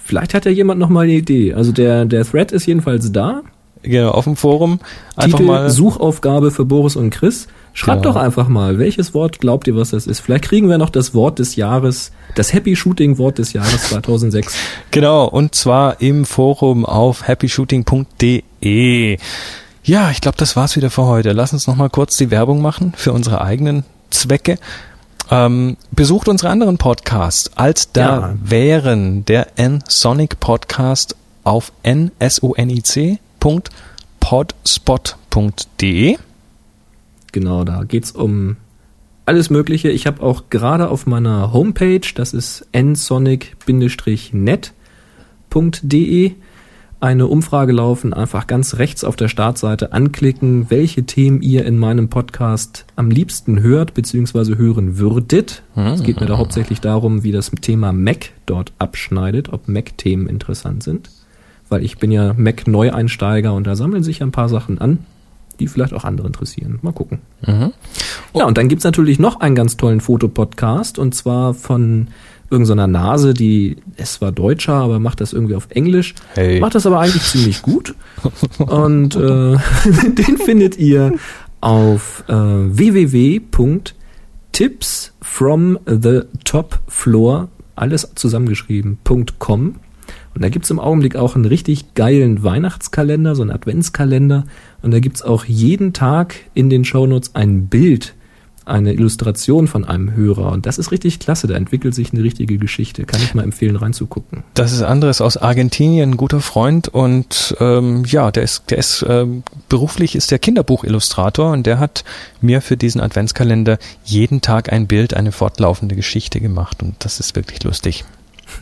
vielleicht hat ja jemand noch mal eine Idee. Also der der Thread ist jedenfalls da. Genau, auf dem Forum einfach Titel mal. Suchaufgabe für Boris und Chris. Schreibt Genau. doch einfach mal, welches Wort glaubt ihr, was das ist? Vielleicht kriegen wir noch das Wort des Jahres, das Happy Shooting Wort des Jahres 2006. Genau, und zwar im Forum auf happyshooting.de. Ja, ich glaube, das war's wieder für heute. Lass uns noch mal kurz die Werbung machen für unsere eigenen Zwecke. Ähm, besucht unsere anderen Podcasts. Als da Ja. wären der N-Sonic Podcast auf nsonic.podspot.de. Genau, da geht's um alles Mögliche. Ich habe auch gerade auf meiner Homepage, das ist nsonic-net.de, eine Umfrage laufen. Einfach ganz rechts auf der Startseite anklicken, welche Themen ihr in meinem Podcast am liebsten hört bzw. hören würdet. Es geht mir da hauptsächlich darum, wie das Thema Mac dort abschneidet, ob Mac-Themen interessant sind. Weil ich bin ja Mac-Neueinsteiger und da sammeln sich ein paar Sachen an, die vielleicht auch andere interessieren. Mal gucken. Mhm. Ja, und dann gibt's natürlich noch einen ganz tollen Fotopodcast und zwar von irgendeiner Nase, die es war Deutscher, aber macht das irgendwie auf Englisch. Hey. Macht das aber eigentlich ziemlich gut. Und äh, den findet ihr auf äh, www.tipsfromthetopfloor, alles zusammengeschrieben.com. Und da gibt's im Augenblick auch einen richtig geilen Weihnachtskalender, so einen Adventskalender. Und da gibt's auch jeden Tag in den Shownotes ein Bild, eine Illustration von einem Hörer. Und das ist richtig klasse. Da entwickelt sich eine richtige Geschichte. Kann ich mal empfehlen, reinzugucken. Das ist Andres aus Argentinien, ein guter Freund und ähm, ja, der ist, der ist ähm, beruflich ist der Kinderbuchillustrator und der hat mir für diesen Adventskalender jeden Tag ein Bild, eine fortlaufende Geschichte gemacht und das ist wirklich lustig.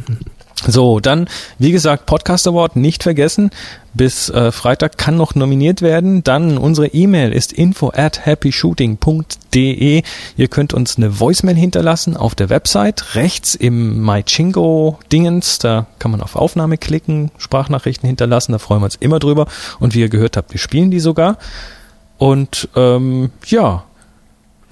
So, dann, wie gesagt, Podcast Award nicht vergessen. Bis äh, Freitag kann noch nominiert werden. Dann unsere E-Mail ist info at happyshooting.de. Ihr könnt uns eine Voicemail hinterlassen auf der Website. Rechts im MyChingo-Dingens, da kann man auf Aufnahme klicken, Sprachnachrichten hinterlassen, da freuen wir uns immer drüber. Und wie ihr gehört habt, wir spielen die sogar. Und ähm, ja,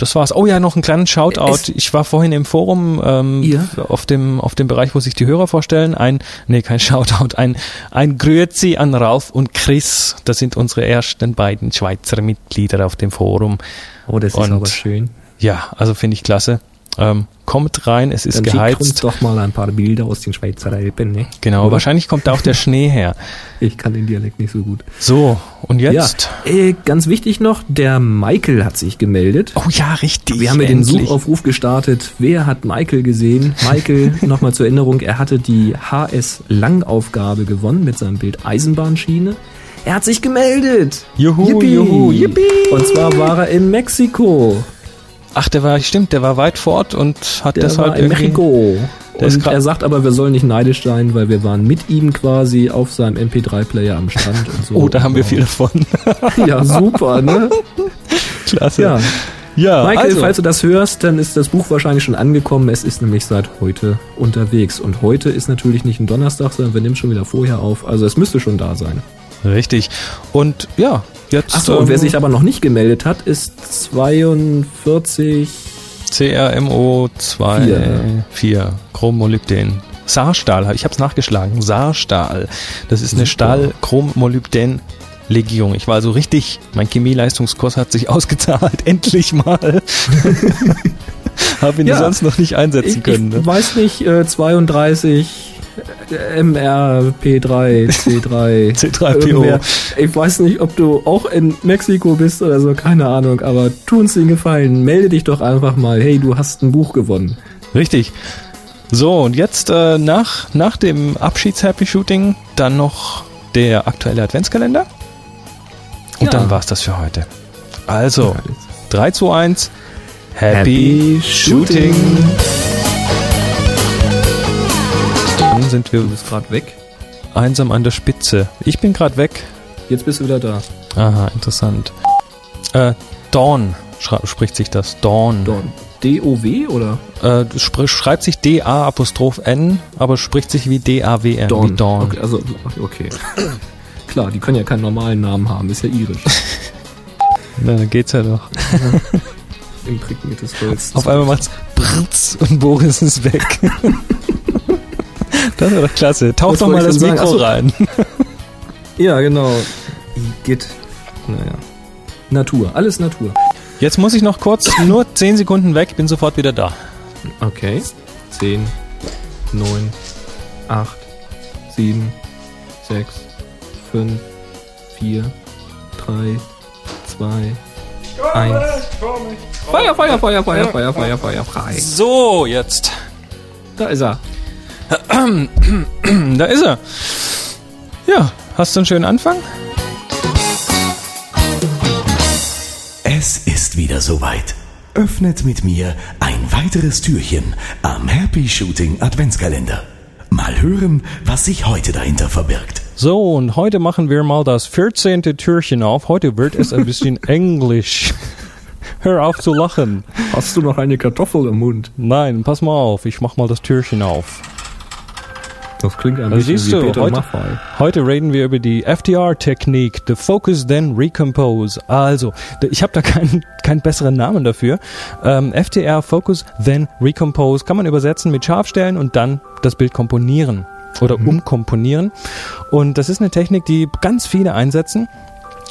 das war's. Oh ja, noch einen kleinen Shoutout. Es- Ich war vorhin im Forum ähm, Ja. auf dem auf dem Bereich, wo sich die Hörer vorstellen. Ein, nee, kein Shoutout, ein ein Grüezi an Ralf und Chris. Das sind unsere ersten beiden Schweizer Mitglieder auf dem Forum. Oh, das ist Und- aber schön. Ja, also finde ich klasse. Ähm, kommt rein, es ist Dann schickt uns geheizt. doch mal ein paar Bilder aus den Schweizer Alpen, ne? Genau, Oder? wahrscheinlich kommt da auch der Schnee her. Ich kann den Dialekt nicht so gut. So, und jetzt? Ja, äh, ganz wichtig noch, der Michael hat sich gemeldet. Oh ja, richtig. Wir haben ja den. Suchaufruf gestartet. Wer hat Michael gesehen? Michael, nochmal zur Erinnerung, er hatte die HS Langaufgabe gewonnen mit seinem Bild Eisenbahnschiene. Er hat sich gemeldet. Juhu, Yippie. juhu, yippie. Und zwar war er in Mexiko. Ach, der war, stimmt, der war weit fort und hat Der deshalb war in Mexiko. Der ist Und er sagt aber, wir sollen nicht neidisch sein, weil wir waren mit ihm quasi auf seinem MP3-Player am Strand und so. Oh, da haben wir viel davon. Ja, super, ne? Klasse. Ja. ja Michael, also, falls du das hörst, dann ist das Buch wahrscheinlich schon angekommen. Es ist nämlich seit heute unterwegs. Und heute ist natürlich nicht ein Donnerstag, sondern wir nehmen schon wieder vorher auf. Also es müsste schon da sein. richtig. Und ja, jetzt Achso, und wer ähm, sich aber noch nicht gemeldet hat, ist 42. CRMO2 Vier. 4 Chrommolybden. Saarstahl, ich habe es nachgeschlagen. Saarstahl. Das ist eine. Stahl-Chrommolybden Legierung. Ich war also richtig, mein Chemieleistungskurs hat sich ausgezahlt, endlich mal. Habe ihn Ja. sonst noch nicht einsetzen Ich, können. ich Ne? weiß nicht, äh, 32 äh, MRP3, C3. C3PO. Irgendwer. Ich weiß nicht, ob du auch in Mexiko bist oder so, keine Ahnung, aber tu uns den Gefallen, melde dich doch einfach mal, hey, du hast ein Buch gewonnen. Richtig. So, und jetzt äh, nach, nach dem Abschieds-Happy-Shooting dann noch der aktuelle Adventskalender. Und Ja. dann war's das für heute. Also, Ja, 3, 2, 1. Happy, Happy Shooting. Dann sind wir Du bist gerade weg. einsam an der Spitze. Ich bin gerade weg. Jetzt bist du wieder da. Aha, interessant. Äh, Dawn spricht sich das. Dawn. Dawn. D-O-W oder? Äh, spr schreibt sich D-A-Apostroph-N, aber spricht sich wie D-A-W-N. Wie Dawn. Okay, also, okay. Klar, die können ja keinen normalen Namen haben, ist ja irisch. Na, dann geht's ja doch. Imprägniertes Holz. Auf einmal macht's Britz und Boris ist weg. Das war doch klasse. Tauch doch mal das Mikro sagen? rein. Ja, genau. Igitt. Naja. Natur, alles Natur. Jetzt muss ich noch kurz nur 10 Sekunden weg, bin sofort wieder da. Okay. 10, 9, 8, 7, 6, 5, 4, 3, 2, 1. Feuer, Feuer, Feuer, Feuer, Feuer, Feuer, Feuer, frei. So, jetzt. Da ist er. Da ist er. Ja, hast du einen schönen Anfang? Es ist wieder soweit. Öffnet mit mir ein weiteres Türchen am Happy Shooting Adventskalender. Mal hören, was sich heute dahinter verbirgt. So, und heute machen wir mal das 14. Türchen auf. Heute wird es ein bisschen Englisch. Hör auf zu lachen. Hast du noch eine Kartoffel im Mund? Nein, pass mal auf, ich mach mal das Türchen auf. Das klingt ein Da bisschen siehst wie du, Peter heute- Maffay. Heute reden wir über die FDR-Technik, the Focus Then Recompose. Also, ich habe da keinen keinen besseren Namen dafür. Ähm, FDR, Focus Then Recompose, kann man übersetzen mit Scharfstellen und dann das Bild komponieren oder umkomponieren. Und das ist eine Technik, die ganz viele einsetzen.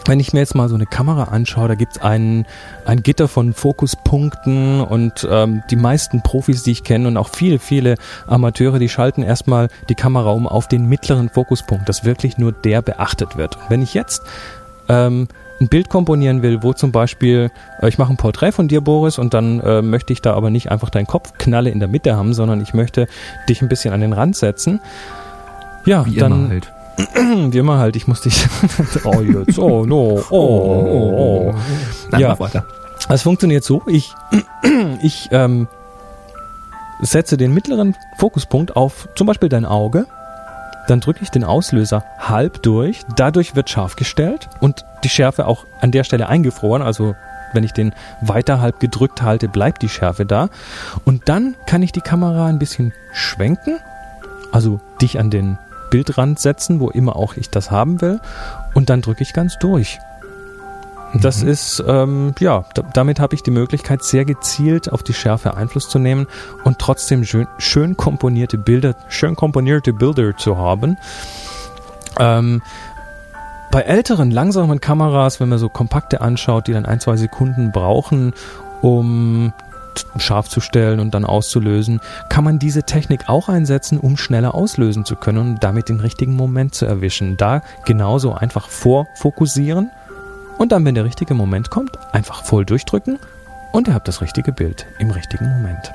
Wenn ich mir jetzt mal so eine Kamera anschaue, da gibt's ein, ein Gitter von Fokuspunkten und ähm, die meisten Profis, die ich kenne und auch viele, viele Amateure, die schalten erstmal die Kamera um auf den mittleren Fokuspunkt, dass wirklich nur der beachtet wird. Und wenn ich jetzt ähm, ein Bild komponieren will, wo zum Beispiel, äh, ich mache ein Porträt von dir, Boris, und dann äh, möchte ich da aber nicht einfach deinen Kopfknalle in der Mitte haben, sondern ich möchte dich ein bisschen an den Rand setzen. Ja, Wie dann immer halt. wie immer halt, ich muss dich. oh, jetzt, oh, no, oh, oh, oh. Nein, Ja. weiter. Es funktioniert so, ich, ich ähm, setze den mittleren Fokuspunkt auf zum Beispiel dein Auge, dann drücke ich den Auslöser halb durch, dadurch wird scharf gestellt und die Schärfe auch an der Stelle eingefroren, also wenn ich den weiter halb gedrückt halte, bleibt die Schärfe da. Und dann kann ich die Kamera ein bisschen schwenken, also dich an den Bildrand setzen, wo immer auch ich das haben will, und dann drücke ich ganz durch. Das ist, ähm, ja, da, damit habe ich die Möglichkeit, sehr gezielt auf die Schärfe Einfluss zu nehmen und trotzdem schön, schön komponierte Bilder, schön komponierte Bilder zu haben. Ähm, bei älteren, langsamen Kameras, wenn man so kompakte anschaut, die dann ein, zwei Sekunden brauchen, um scharf zu stellen und dann auszulösen, kann man diese Technik auch einsetzen, um schneller auslösen zu können und damit den richtigen Moment zu erwischen. Da genauso einfach vorfokussieren und dann, wenn der richtige Moment kommt, einfach voll durchdrücken und ihr habt das richtige Bild im richtigen Moment.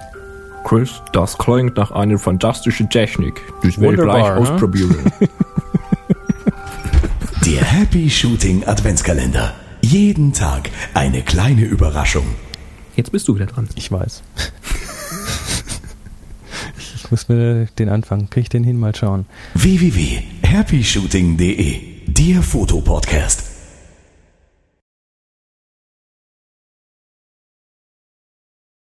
Chris, das klingt nach einer fantastischen Technik. Das werde ich gleich ne? ausprobieren. Der Happy Shooting Adventskalender. Jeden Tag eine kleine Überraschung. Jetzt bist du wieder dran. Ich weiß. ich muss mir den Anfang, krieg ich den hin, mal schauen. www.happyshooting.de Der Fotopodcast.